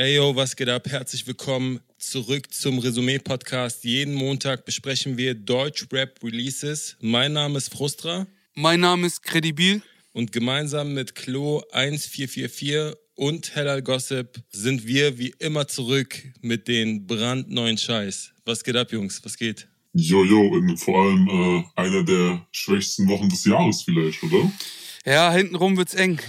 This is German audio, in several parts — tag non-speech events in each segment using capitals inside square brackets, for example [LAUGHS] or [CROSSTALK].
Ey yo, was geht ab? Herzlich willkommen zurück zum Resümee-Podcast. Jeden Montag besprechen wir Deutsch-Rap-Releases. Mein Name ist Frustra. Mein Name ist Credibil. Und gemeinsam mit Klo 1444 und Hellal Gossip sind wir wie immer zurück mit den brandneuen Scheiß. Was geht ab, Jungs? Was geht? Jojo, in vor allem äh, einer der schwächsten Wochen des Jahres vielleicht, oder? Ja, hintenrum wird's eng.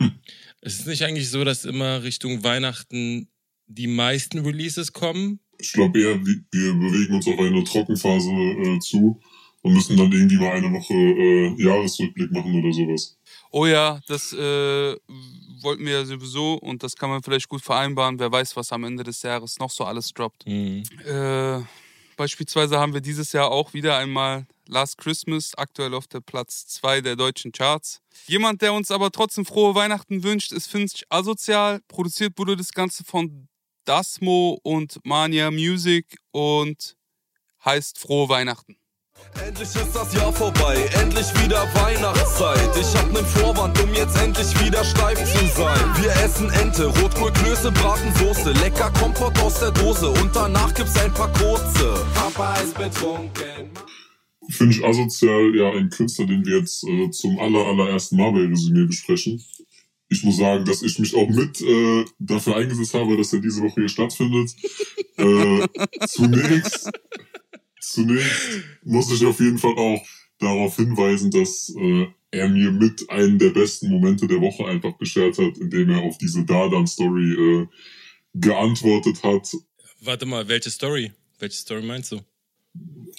[LAUGHS] Es ist nicht eigentlich so, dass immer Richtung Weihnachten die meisten Releases kommen? Ich glaube eher, wir bewegen uns auf eine Trockenphase äh, zu und müssen dann irgendwie mal eine Woche äh, Jahresrückblick machen oder sowas. Oh ja, das äh, wollten wir ja sowieso und das kann man vielleicht gut vereinbaren. Wer weiß, was am Ende des Jahres noch so alles droppt. Mhm. Äh, beispielsweise haben wir dieses Jahr auch wieder einmal Last Christmas, aktuell auf der Platz 2 der deutschen Charts. Jemand, der uns aber trotzdem frohe Weihnachten wünscht, ist Finch Asozial. Produziert wurde das Ganze von Dasmo und Mania Music und heißt Frohe Weihnachten. Endlich ist das Jahr vorbei, endlich wieder Weihnachtszeit. Ich hab nen Vorwand, um jetzt endlich wieder steif zu sein. Wir essen Ente, Rotkohl, Klöße, Bratensoße, lecker Kompott aus der Dose und danach gibt's ein paar kurze. Papa ist betrunken finde ich asozial, ja, ein Künstler, den wir jetzt äh, zum aller, allerersten Mal bei Resümee besprechen. Ich muss sagen, dass ich mich auch mit äh, dafür eingesetzt habe, dass er diese Woche hier stattfindet. [LAUGHS] äh, zunächst, zunächst muss ich auf jeden Fall auch darauf hinweisen, dass äh, er mir mit einen der besten Momente der Woche einfach beschert hat, indem er auf diese Dardan-Story äh, geantwortet hat. Warte mal, welche Story? Welche Story meinst du?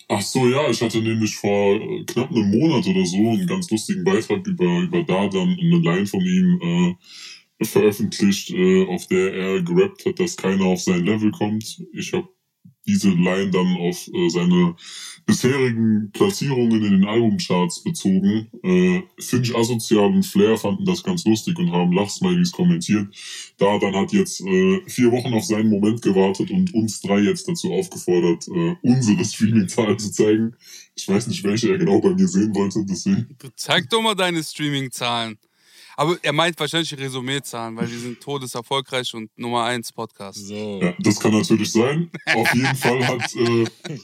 Ach so, ja, ich hatte nämlich vor äh, knapp einem Monat oder so einen ganz lustigen Beitrag über, über Dardan, eine Line von ihm äh, veröffentlicht, äh, auf der er gerappt hat, dass keiner auf sein Level kommt. Ich habe diese Line dann auf äh, seine bisherigen Platzierungen in den Albumcharts bezogen. Äh, Finch Asozial und Flair fanden das ganz lustig und haben Lachsmilies kommentiert. Da dann hat jetzt äh, vier Wochen auf seinen Moment gewartet und uns drei jetzt dazu aufgefordert, äh, unsere Streaming-Zahlen zu zeigen. Ich weiß nicht, welche er genau bei mir sehen wollte, deswegen. Du zeig doch mal deine Streaming-Zahlen. Aber er meint wahrscheinlich Resümee-Zahlen, weil die sind todeserfolgreich und Nummer 1 Podcast. So. Ja, das kann natürlich sein. Auf jeden Fall hat, äh, [LAUGHS]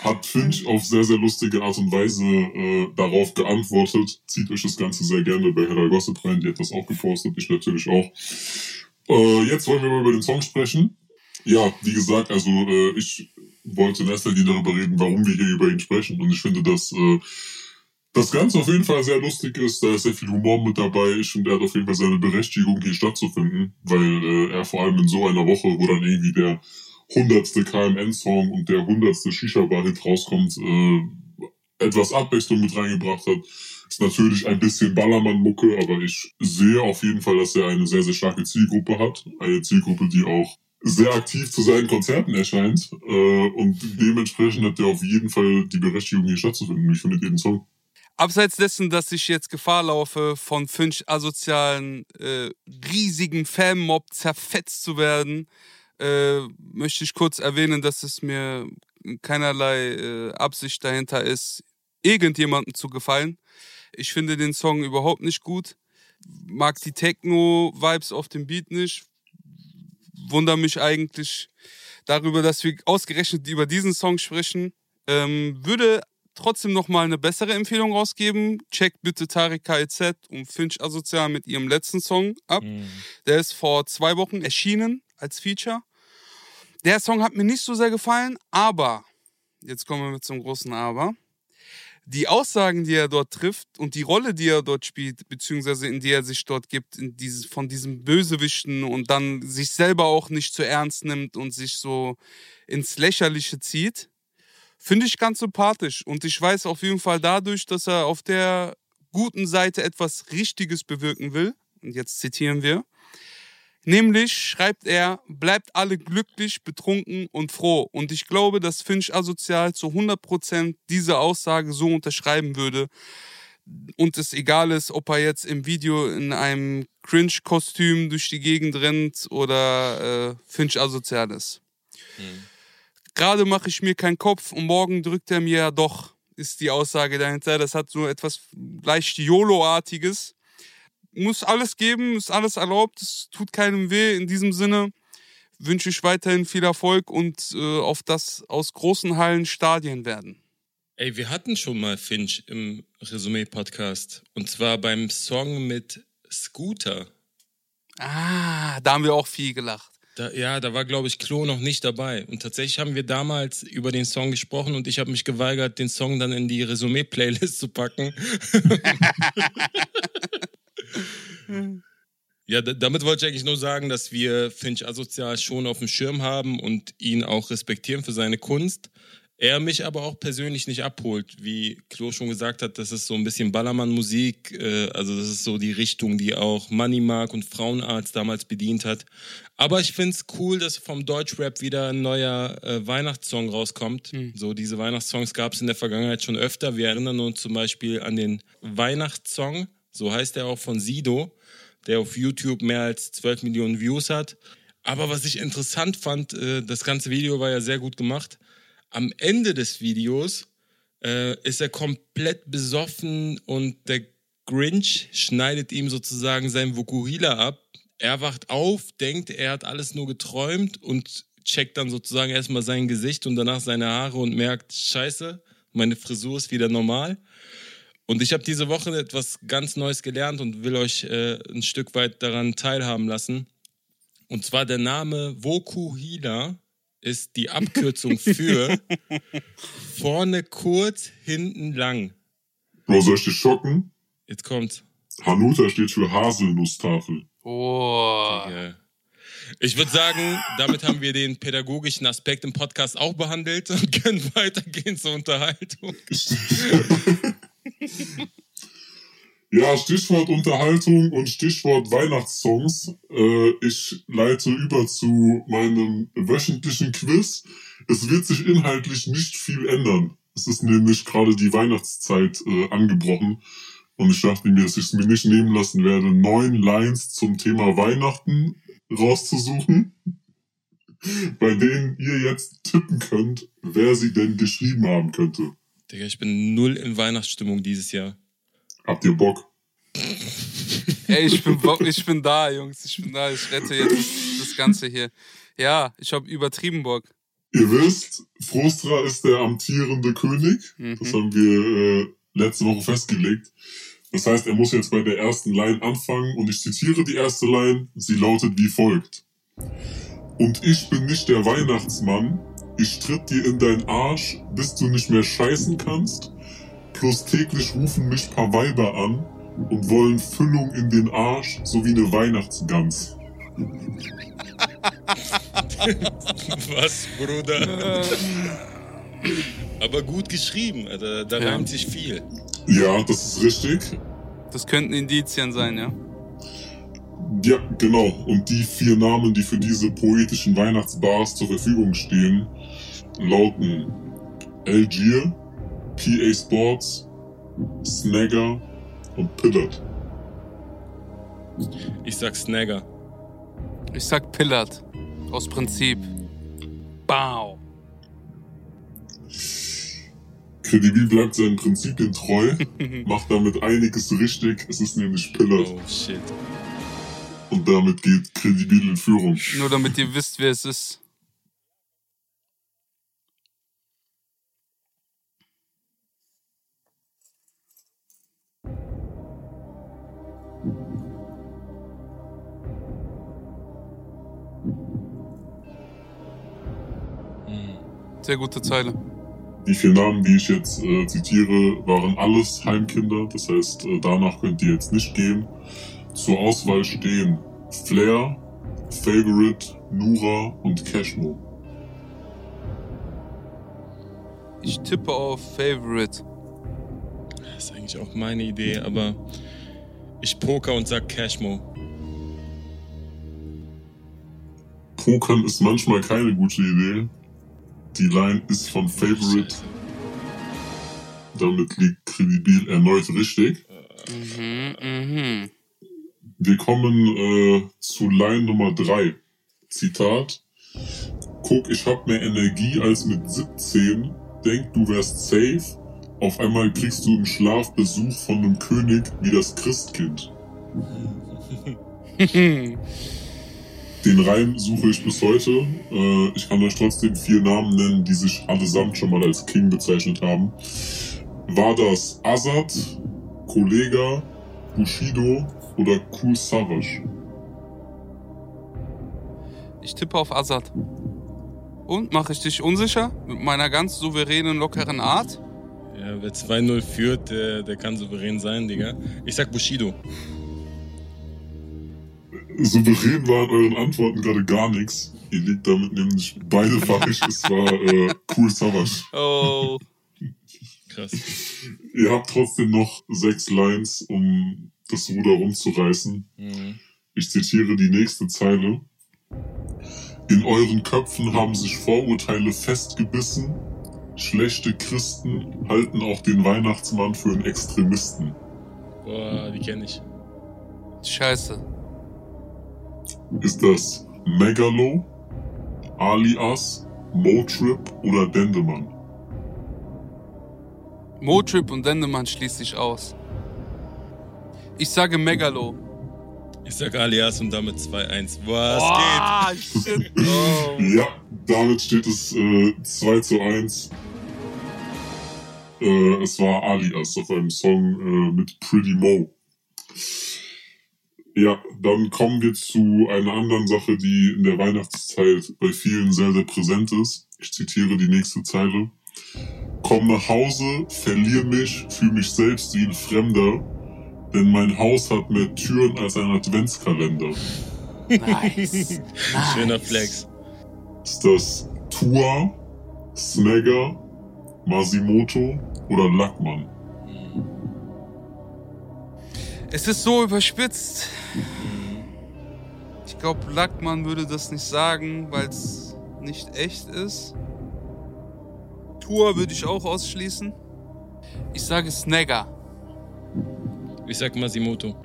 hat Finch auf sehr, sehr lustige Art und Weise äh, darauf geantwortet. Zieht euch das Ganze sehr gerne bei Hera Gossip rein, die hat das auch gepostet, ich natürlich auch. Äh, jetzt wollen wir mal über den Song sprechen. Ja, wie gesagt, also äh, ich wollte in erster Linie darüber reden, warum wir hier über ihn sprechen. Und ich finde, dass äh, das Ganze auf jeden Fall sehr lustig ist. Da ist sehr viel Humor mit dabei. Ich finde, er hat auf jeden Fall seine Berechtigung, hier stattzufinden, weil äh, er vor allem in so einer Woche, wo dann irgendwie der hundertste KMN-Song und der hundertste Shisha-Bar-Hit rauskommt, äh, etwas Abwechslung mit reingebracht hat. Ist natürlich ein bisschen Ballermann-Mucke, aber ich sehe auf jeden Fall, dass er eine sehr, sehr starke Zielgruppe hat. Eine Zielgruppe, die auch sehr aktiv zu seinen Konzerten erscheint. Äh, und dementsprechend hat er auf jeden Fall die Berechtigung, hier stattzufinden. Ich finde jeden Song. Abseits dessen, dass ich jetzt Gefahr laufe, von fünf asozialen, äh, riesigen Fanmob zerfetzt zu werden, äh, möchte ich kurz erwähnen, dass es mir keinerlei äh, Absicht dahinter ist, irgendjemandem zu gefallen. Ich finde den Song überhaupt nicht gut. Mag die Techno-Vibes auf dem Beat nicht. Wunder mich eigentlich darüber, dass wir ausgerechnet über diesen Song sprechen. Ähm, würde trotzdem nochmal eine bessere Empfehlung rausgeben. Checkt bitte Tarek KZ und Finch Asozial mit ihrem letzten Song ab. Mhm. Der ist vor zwei Wochen erschienen als Feature. Der Song hat mir nicht so sehr gefallen, aber, jetzt kommen wir zum großen Aber. Die Aussagen, die er dort trifft und die Rolle, die er dort spielt, beziehungsweise in die er sich dort gibt, dieses, von diesem Bösewichten und dann sich selber auch nicht zu ernst nimmt und sich so ins Lächerliche zieht, Finde ich ganz sympathisch. Und ich weiß auf jeden Fall dadurch, dass er auf der guten Seite etwas Richtiges bewirken will. Und jetzt zitieren wir. Nämlich schreibt er, bleibt alle glücklich, betrunken und froh. Und ich glaube, dass Finch asozial zu 100% diese Aussage so unterschreiben würde. Und es egal ist, ob er jetzt im Video in einem Cringe-Kostüm durch die Gegend rennt oder äh, Finch asozial ist. Mhm. Gerade mache ich mir keinen Kopf und morgen drückt er mir ja doch, ist die Aussage dahinter. Das hat so etwas leicht YOLO-artiges. Muss alles geben, ist alles erlaubt, es tut keinem weh. In diesem Sinne wünsche ich weiterhin viel Erfolg und äh, auf das aus großen Hallen Stadien werden. Ey, wir hatten schon mal Finch im Resümee-Podcast. Und zwar beim Song mit Scooter. Ah, da haben wir auch viel gelacht. Da, ja, da war, glaube ich, Klo noch nicht dabei. Und tatsächlich haben wir damals über den Song gesprochen und ich habe mich geweigert, den Song dann in die Resümee-Playlist zu packen. [LAUGHS] [LAUGHS] ja, damit wollte ich eigentlich nur sagen, dass wir Finch Asozial schon auf dem Schirm haben und ihn auch respektieren für seine Kunst. Er mich aber auch persönlich nicht abholt. Wie Klo schon gesagt hat, das ist so ein bisschen Ballermann-Musik. Äh, also das ist so die Richtung, die auch Money Mark und Frauenarzt damals bedient hat. Aber ich finde es cool, dass vom Deutschrap wieder ein neuer äh, Weihnachtssong rauskommt. Mhm. So diese Weihnachtssongs gab es in der Vergangenheit schon öfter. Wir erinnern uns zum Beispiel an den Weihnachtssong, so heißt er auch von Sido, der auf YouTube mehr als 12 Millionen Views hat. Aber was ich interessant fand, äh, das ganze Video war ja sehr gut gemacht am Ende des Videos äh, ist er komplett besoffen und der Grinch schneidet ihm sozusagen sein Vokuhila ab. Er wacht auf, denkt, er hat alles nur geträumt und checkt dann sozusagen erstmal sein Gesicht und danach seine Haare und merkt, scheiße, meine Frisur ist wieder normal. Und ich habe diese Woche etwas ganz Neues gelernt und will euch äh, ein Stück weit daran teilhaben lassen. Und zwar der Name Vokuhila ist die Abkürzung [LAUGHS] für vorne kurz, hinten lang. Bro, soll ich dich schocken? Jetzt kommt's. Hanuta steht für Haselnusstafel. Oh. Ich würde sagen, damit haben wir den pädagogischen Aspekt im Podcast auch behandelt und [LAUGHS] können weitergehen zur Unterhaltung. [LAUGHS] [LAUGHS] Ja, Stichwort Unterhaltung und Stichwort Weihnachtssongs. Äh, ich leite über zu meinem wöchentlichen Quiz. Es wird sich inhaltlich nicht viel ändern. Es ist nämlich gerade die Weihnachtszeit äh, angebrochen. Und ich dachte mir, dass ich es mir nicht nehmen lassen werde, neun Lines zum Thema Weihnachten rauszusuchen, bei denen ihr jetzt tippen könnt, wer sie denn geschrieben haben könnte. Digga, ich bin null in Weihnachtsstimmung dieses Jahr. Habt ihr Bock? Ey, ich bin, ich bin da, Jungs. Ich bin da. Ich rette jetzt das Ganze hier. Ja, ich habe übertrieben Bock. Ihr wisst, Frostra ist der amtierende König. Mhm. Das haben wir äh, letzte Woche festgelegt. Das heißt, er muss jetzt bei der ersten Line anfangen und ich zitiere die erste Line. Sie lautet wie folgt. Und ich bin nicht der Weihnachtsmann. Ich tritt dir in dein Arsch, bis du nicht mehr scheißen kannst. Plus täglich rufen mich paar Weiber an und wollen Füllung in den Arsch sowie eine Weihnachtsgans. [LAUGHS] Was, Bruder? Aber gut geschrieben, also, da ja. reimt sich viel. Ja, das ist richtig. Das könnten Indizien sein, ja? Ja, genau. Und die vier Namen, die für diese poetischen Weihnachtsbars zur Verfügung stehen, lauten Algier, PA Sports, Snagger und Pillard. Ich sag Snagger. Ich sag Pillard. Aus Prinzip. Bau. Kredibil bleibt seinen Prinzipien treu, [LAUGHS] macht damit einiges richtig. Es ist nämlich Pillard. Oh shit. Und damit geht Kredibil in Führung. Nur damit ihr wisst, wer es ist. Sehr gute Zeile. Die vier Namen, die ich jetzt äh, zitiere, waren alles Heimkinder. Das heißt, äh, danach könnt ihr jetzt nicht gehen. Zur Auswahl stehen Flair, Favorite, Nura und Cashmo. Ich tippe auf Favorite. Das ist eigentlich auch meine Idee, aber ich poker und sag Cashmo. Pokern ist manchmal keine gute Idee. Die Line ist von Favorite. Damit liegt Kredibil erneut richtig. Mhm, mhm. Wir kommen äh, zu Line Nummer 3. Zitat. Guck, ich hab mehr Energie als mit 17. Denk, du wärst safe. Auf einmal kriegst du im Schlaf Besuch von einem König wie das Christkind. [LAUGHS] Den Reim suche ich bis heute. Äh, ich kann euch trotzdem vier Namen nennen, die sich allesamt schon mal als King bezeichnet haben. War das Azad, Kollega, Bushido oder Cool Savage? Ich tippe auf Assad. Und mache ich dich unsicher mit meiner ganz souveränen, lockeren Art? Ja, wer 2-0 führt, der, der kann souverän sein, Digga. Ich sag Bushido. Souverän waren euren Antworten gerade gar nichts. Ihr liegt damit nämlich beide falsch. es war äh, Cool Savage. Oh. Krass. Ihr habt trotzdem noch sechs Lines, um das Ruder rumzureißen. Mhm. Ich zitiere die nächste Zeile. In euren Köpfen haben sich Vorurteile festgebissen. Schlechte Christen halten auch den Weihnachtsmann für einen Extremisten. Boah, die kenne ich. Scheiße. Ist das Megalo, Alias, Motrip oder Dendemann? Motrip und Dendemann schließt sich aus. Ich sage Megalo. Ich sag Alias und damit 2-1. Was Ah, shit. [LAUGHS] Oh. Ja, damit steht es äh, 2 zu 1. Äh, es war Alias auf einem Song äh, mit Pretty Mo. Ja, dann kommen wir zu einer anderen Sache, die in der Weihnachtszeit bei vielen sehr, sehr präsent ist. Ich zitiere die nächste Zeile. Komm nach Hause, verlier mich, fühl mich selbst wie ein Fremder, denn mein Haus hat mehr Türen als ein Adventskalender. Nice. [LAUGHS] Schöner Flex. Ist das Tua, Snagger, Masimoto oder Lackmann? Es ist so überspitzt. Ich glaube, Lackmann würde das nicht sagen, weil es nicht echt ist. Tour würde ich auch ausschließen. Ich sage Snagger. Ich sag Masimoto.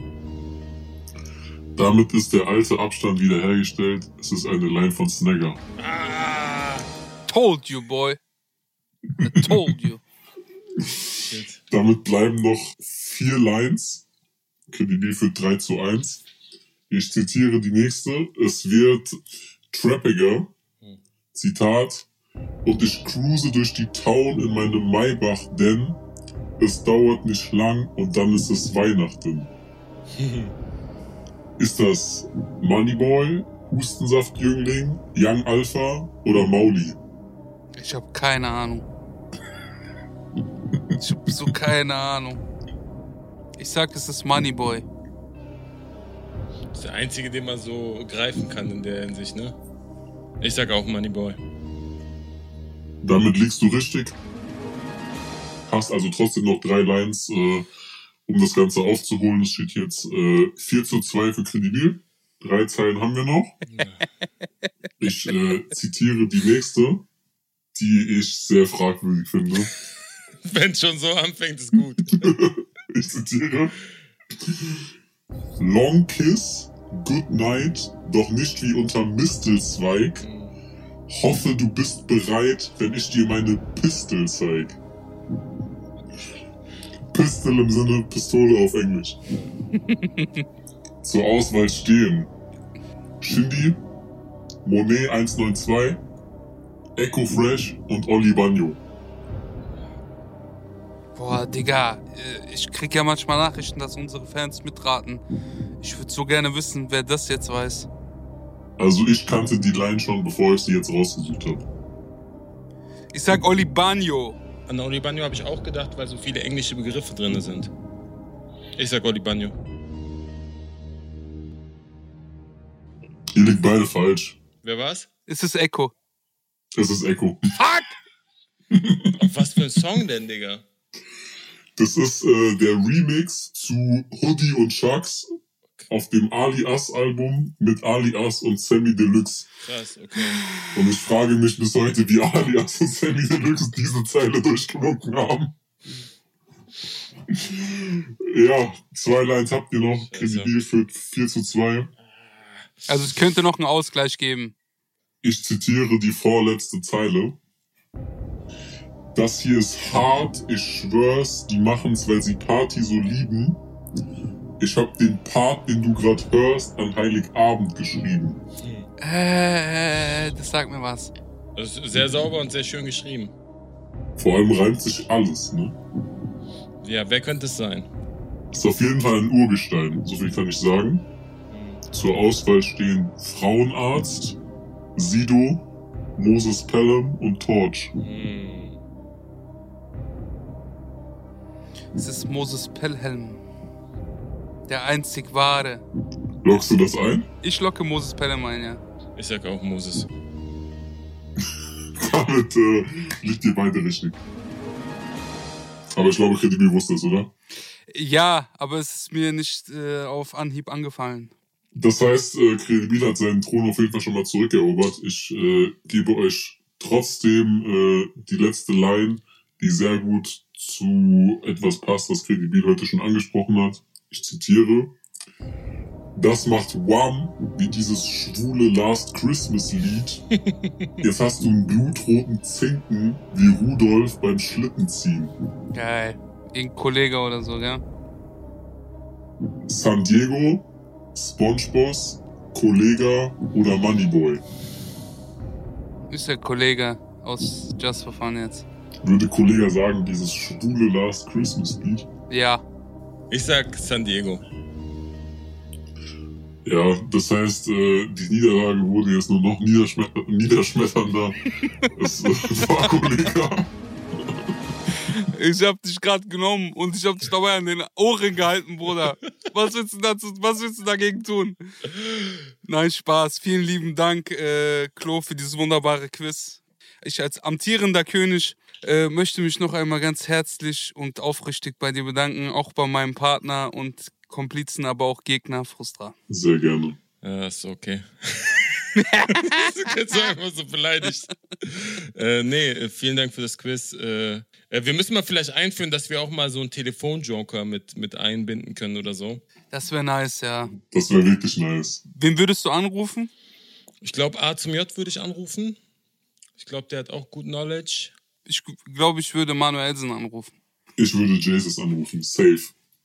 Damit ist der alte Abstand wiederhergestellt. Es ist eine Line von Snagger. Ah! Told you, boy. I told you. [LAUGHS] Damit bleiben noch vier Lines. Kredibil für 3 zu 1. Ich zitiere die nächste. Es wird trappiger. Zitat. Und ich cruise durch die Town in meinem Maybach, denn es dauert nicht lang und dann ist es Weihnachten. [LAUGHS] Ist das Moneyboy, Hustensaftjüngling, Young Alpha oder Mauli? Ich habe keine Ahnung. Ich habe so keine Ahnung. Ich sag, es ist Moneyboy. Das ist der einzige, den man so greifen kann in der Hinsicht, ne? Ich sag auch Moneyboy. Damit liegst du richtig. Hast also trotzdem noch drei Lines, äh, um das Ganze aufzuholen. Es steht jetzt äh, 4 zu 2 für Credibil. Drei Zeilen haben wir noch. Ich äh, zitiere die nächste, die ich sehr fragwürdig finde. [LAUGHS] Wenn schon so anfängt, ist gut. [LAUGHS] Ich zitiere. Long Kiss, Good Night, doch nicht wie unter Mistelzweig. Hoffe, du bist bereit, wenn ich dir meine Pistol zeig. Pistol im Sinne Pistole auf Englisch. Zur Auswahl stehen Shindy, Monet 192, Echo Fresh und Oli Banyo. Boah, Digga, äh, ich krieg ja manchmal Nachrichten, dass unsere Fans mitraten. Ich würde so gerne wissen, wer das jetzt weiß. Also ich kannte die Line schon, bevor ich sie jetzt rausgesucht habe. Ich sag Oli Banyo. An Oli Banyo habe ich auch gedacht, weil so viele englische Begriffe drin sind. Ich sag Oli Banyo. Ihr liegt beide falsch. Wer war's? Es ist Echo. Es ist Echo. Fuck! Auf was für ein Song denn, Digga? Das ist äh, der Remix zu Hoodie und Sharks auf dem Alias Album mit Alias und Sammy Deluxe. Krass, okay. Und ich frage mich bis heute, wie Alias und Sammy Deluxe diese Zeile durchgewunken haben. ja, zwei Lines habt ihr noch. Kredibil für 4 zu 2. Also es könnte noch einen Ausgleich geben. Ich zitiere die vorletzte Zeile. Das hier ist hart, ich schwör's, die machen's, weil sie Party so lieben. Ich habe den Part, den du gerade hörst, an Heiligabend geschrieben. Äh, das sagt mir was. Das ist sehr sauber und sehr schön geschrieben. Vor allem reimt sich alles, ne? Ja, wer könnte es sein? Ist auf jeden Fall ein Urgestein, so viel kann ich sagen. Zur Auswahl stehen Frauenarzt, Sido, Moses Pelham und Torch. Hm. Es ist Moses Pelham. Der einzig wahre. Lockst du das ein? Ich locke Moses Pelham ein, ja. Ich sag auch Moses. [LAUGHS] Damit äh, liegt ihr beide richtig. Aber ich glaube, Credibil wusste es, oder? Ja, aber es ist mir nicht äh, auf Anhieb angefallen. Das heißt, äh, Credibil hat seinen Thron auf jeden Fall schon mal zurückerobert. Ich äh, gebe euch trotzdem äh, die letzte Line, die sehr gut zu etwas passt, was Credibil heute schon angesprochen hat. Ich zitiere. Das macht Wham wie dieses schwule Last Christmas Lied. Jetzt hast du einen blutroten Zinken wie Rudolf beim Schlittenziehen. Geil. Irgendein Kollege oder so, gell? San Diego, Spongeboss, Kollega oder Moneyboy. Ist der Kollege aus Just for Fun jetzt. Würde Kollega sagen, dieses schwule Last Christmas Lied? Ja. Ich sag San Diego. Ja, das heißt, äh, die Niederlage wurde jetzt nur noch niederschmetter niederschmetternder. [LAUGHS] es äh, war Kollega. Ich hab dich gerade genommen und ich hab dich dabei an den Ohren gehalten, Bruder. Was willst du dazu, was willst du dagegen tun? Nein, Spaß. Vielen lieben Dank, äh, Klo, für dieses wunderbare Quiz. Ich als amtierender König äh, möchte mich noch einmal ganz herzlich und aufrichtig bei dir bedanken, auch bei meinem Partner und Komplizen, aber auch Gegner, Frustra. Sehr gerne. Ja, ist okay. [LAUGHS] du so einfach so beleidigt. Äh, nee, äh, vielen Dank für das Quiz. Äh, äh, wir müssen mal vielleicht einführen, dass wir auch mal so einen Telefonjoker mit, mit einbinden können oder so. Das wäre nice, ja. Das wäre wirklich nice. Wen würdest du anrufen? Ich glaube, A zum J würde ich anrufen. Ich glaube, der hat auch gut Knowledge. Ich glaube, ich würde Manuelsen anrufen. Ich würde Jesus anrufen. Safe.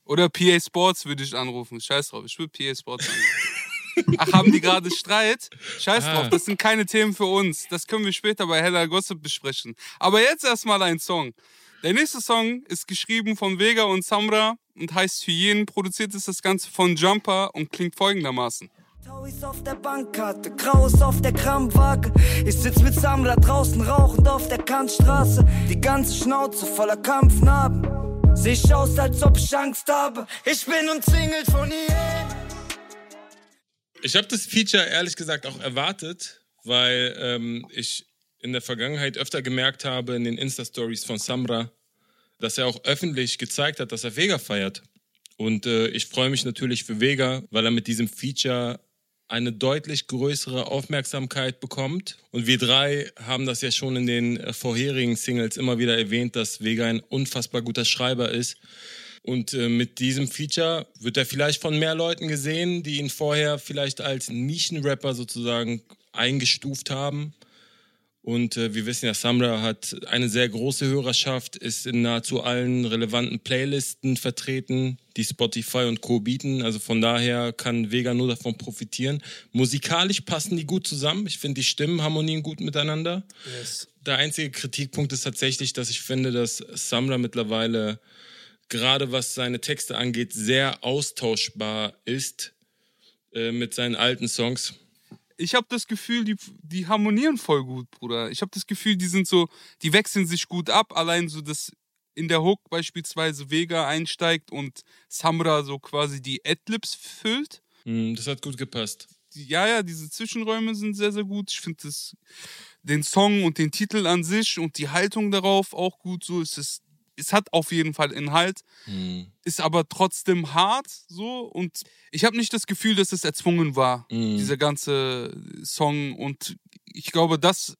Oder PA Sports würde ich anrufen. Scheiß drauf, ich würde PA Sports anrufen. Ach, haben die gerade Streit? Scheiß Ah. drauf, das sind keine Themen für uns. Das können wir später bei Hella Gossip besprechen. Aber jetzt erstmal ein Song. Der nächste Song ist geschrieben von Vega und Samra und heißt Hyänen. Produziert ist das Ganze von Jumper und klingt folgendermaßen. Tauis auf der Bankkarte, Graues auf der Kramwaage. Ich sitz mit Samra draußen rauchend auf der Kantstraße. Die ganze Schnauze voller Kampfnarben. Seh aus, als ob ich Angst habe. Ich bin umzingelt von ihr. Ich habe das Feature ehrlich gesagt auch erwartet, weil ähm, ich in der Vergangenheit öfter gemerkt habe in den Insta-Stories von Samra, dass er auch öffentlich gezeigt hat, dass er Vega feiert. Und äh, ich freue mich natürlich für Vega, weil er mit diesem Feature eine deutlich größere Aufmerksamkeit bekommt. Und wir drei haben das ja schon in den vorherigen Singles immer wieder erwähnt, dass Vega ein unfassbar guter Schreiber ist. Und äh, mit diesem Feature wird er vielleicht von mehr Leuten gesehen, die ihn vorher vielleicht als Nischenrapper sozusagen eingestuft haben. Und äh, wir wissen ja, Samra hat eine sehr große Hörerschaft, ist in nahezu allen relevanten Playlisten vertreten, die Spotify und Co. bieten. Also von daher kann Vega nur davon profitieren. Musikalisch passen die gut zusammen. Ich finde, die Stimmen harmonieren gut miteinander. Der einzige Kritikpunkt ist tatsächlich, dass ich finde, dass Samra mittlerweile gerade was seine Texte angeht, sehr austauschbar ist äh, mit seinen alten Songs. Ich habe das Gefühl, die, die harmonieren voll gut, Bruder. Ich habe das Gefühl, die sind so, die wechseln sich gut ab. Allein so, dass in der Hook beispielsweise Vega einsteigt und Samra so quasi die Adlibs füllt. Hm, das hat gut gepasst. Ja, ja, diese Zwischenräume sind sehr, sehr gut. Ich finde den Song und den Titel an sich und die Haltung darauf auch gut. So, es ist, es hat auf jeden Fall Inhalt, Hm. ist aber trotzdem hart so und ich habe nicht das Gefühl, dass es erzwungen war, Mhm. dieser ganze Song und ich glaube, das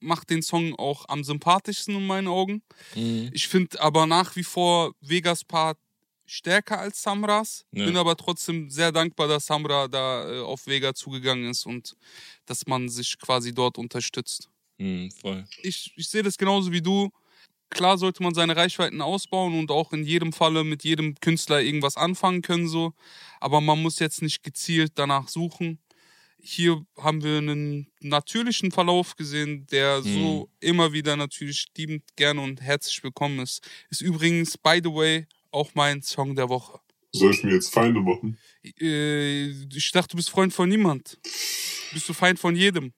macht den Song auch am sympathischsten in meinen Augen. Hm. Ich finde aber nach wie vor Vegas Part stärker als Samras. Ja. Bin aber trotzdem sehr dankbar, dass Samra da äh, auf Vega zugegangen ist und dass man sich quasi dort unterstützt. Hm, voll. Ich, ich sehe das genauso wie du. Klar sollte man seine Reichweiten ausbauen und auch in jedem Falle mit jedem Künstler irgendwas anfangen können, so. Aber man muss jetzt nicht gezielt danach suchen. Hier haben wir einen natürlichen Verlauf gesehen, der Mhm. so immer wieder natürlich liebend gerne und herzlich willkommen ist. Ist übrigens, by the way, auch mein Song der Woche. Soll ich mir jetzt Feinde machen? Äh, ich dachte, du bist Freund von niemand. Bist du Feind von jedem?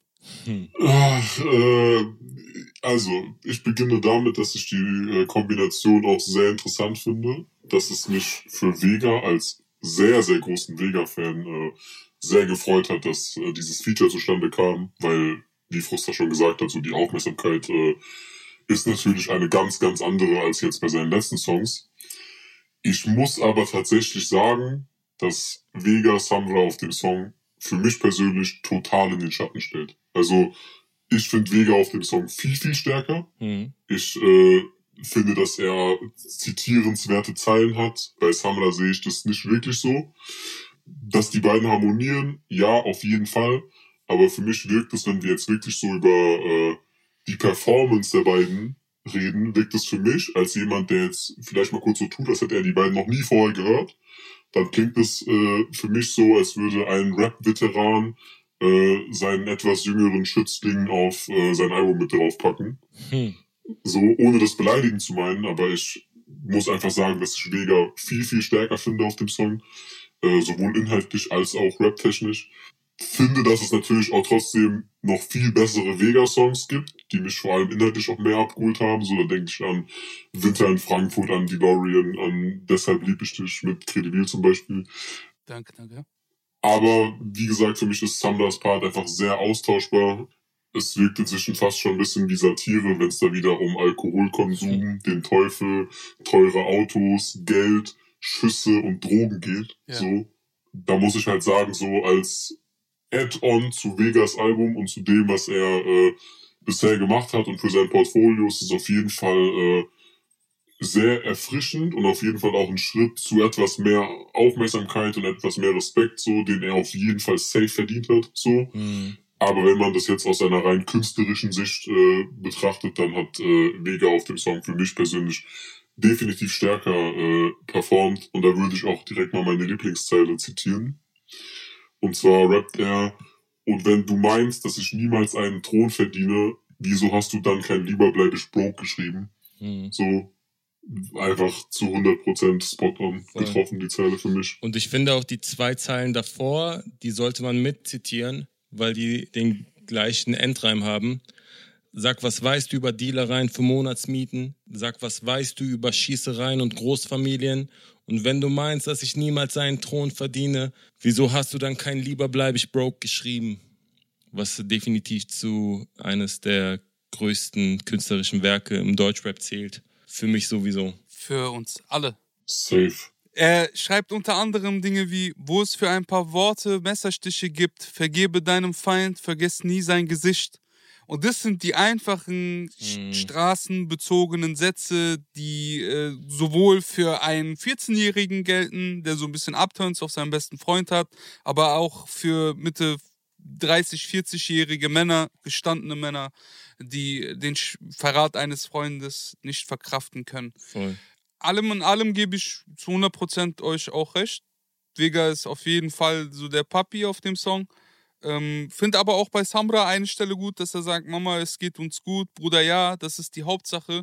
Ach, äh, also, ich beginne damit, dass ich die äh, Kombination auch sehr interessant finde. Dass es mich für Vega als sehr, sehr großen Vega-Fan äh, sehr gefreut hat, dass äh, dieses Feature zustande kam, weil, wie Fruster schon gesagt hat, so die Aufmerksamkeit äh, ist natürlich eine ganz, ganz andere als jetzt bei seinen letzten Songs. Ich muss aber tatsächlich sagen, dass Vega Samra auf dem Song für mich persönlich total in den Schatten stellt. Also ich finde Vega auf dem Song viel, viel stärker. Mhm. Ich äh, finde, dass er zitierenswerte Zeilen hat. Bei Samra sehe ich das nicht wirklich so. Dass die beiden harmonieren, ja, auf jeden Fall. Aber für mich wirkt es, wenn wir jetzt wirklich so über äh, die Performance der beiden reden, wirkt es für mich als jemand, der jetzt vielleicht mal kurz so tut, als hätte er die beiden noch nie vorher gehört. Dann klingt es äh, für mich so, als würde ein Rap-Veteran äh, seinen etwas jüngeren Schützling auf äh, sein Album mit draufpacken. Hm. So, ohne das beleidigen zu meinen, aber ich muss einfach sagen, dass ich Vega viel, viel stärker finde auf dem Song. Äh, sowohl inhaltlich als auch raptechnisch. Finde, dass es natürlich auch trotzdem noch viel bessere Vega-Songs gibt, die mich vor allem inhaltlich auch mehr abgeholt haben. So, da denke ich an Winter in Frankfurt, an DeLorean, an Deshalb lieb ich dich mit Credibil zum Beispiel. Danke, danke. Aber wie gesagt, für mich ist Samras Part einfach sehr austauschbar. Es wirkt inzwischen fast schon ein bisschen wie Satire, wenn es da wieder um Alkoholkonsum, den Teufel, teure Autos, Geld, Schüsse und Drogen geht. Ja. So, da muss ich halt sagen, so als Add-on zu Vegas Album und zu dem, was er äh, bisher gemacht hat und für sein Portfolio ist es auf jeden Fall äh, sehr erfrischend und auf jeden Fall auch ein Schritt zu etwas mehr Aufmerksamkeit und etwas mehr Respekt, so, den er auf jeden Fall safe verdient hat, so. Hm. Aber wenn man das jetzt aus einer rein künstlerischen Sicht äh, betrachtet, dann hat äh, Vega auf dem Song für mich persönlich definitiv stärker äh, performt und da würde ich auch direkt mal meine Lieblingszeile zitieren. Und zwar rappt er, und wenn du meinst, dass ich niemals einen Thron verdiene, wieso hast du dann kein Lieber bleib ich broke geschrieben? Hm. So einfach zu 100% spot on Voll. getroffen, die Zeile für mich. Und ich finde auch die zwei Zeilen davor, die sollte man mitzitieren, weil die den gleichen Endreim haben. Sag, was weißt du über Dealereien für Monatsmieten? Sag, was weißt du über Schießereien und Großfamilien? Und wenn du meinst, dass ich niemals einen Thron verdiene, wieso hast du dann kein Lieber bleib ich broke geschrieben? Was definitiv zu eines der größten künstlerischen Werke im Deutschrap zählt. Für mich sowieso. Für uns alle. Safe. Er schreibt unter anderem Dinge wie, wo es für ein paar Worte Messerstiche gibt, vergebe deinem Feind, vergiss nie sein Gesicht. Und das sind die einfachen, sch- straßenbezogenen Sätze, die äh, sowohl für einen 14-Jährigen gelten, der so ein bisschen Upturns auf seinen besten Freund hat, aber auch für Mitte 30, 40-jährige Männer, gestandene Männer, die den Verrat eines Freundes nicht verkraften können Voll. allem in allem gebe ich zu 100% euch auch recht. Vega ist auf jeden Fall so der Papi auf dem Song. Ähm, Finde aber auch bei Samra eine Stelle gut, dass er sagt, Mama, es geht uns gut, Bruder, ja, das ist die Hauptsache.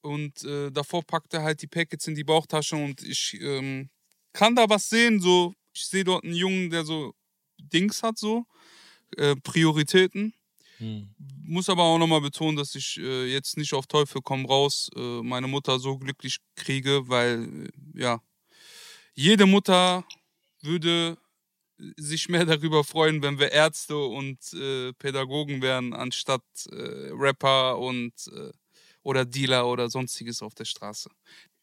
Und äh, davor packt er halt die Packets in die Bauchtasche und ich ähm, kann da was sehen, so, ich sehe dort einen Jungen, der so Dings hat, so, äh, Prioritäten. Hm. Muss aber auch nochmal betonen, dass ich äh, jetzt nicht auf Teufel komm raus äh, meine Mutter so glücklich kriege, weil, äh, ja, jede Mutter würde sich mehr darüber freuen, wenn wir Ärzte und äh, Pädagogen wären, anstatt äh, Rapper und äh, oder Dealer oder sonstiges auf der Straße.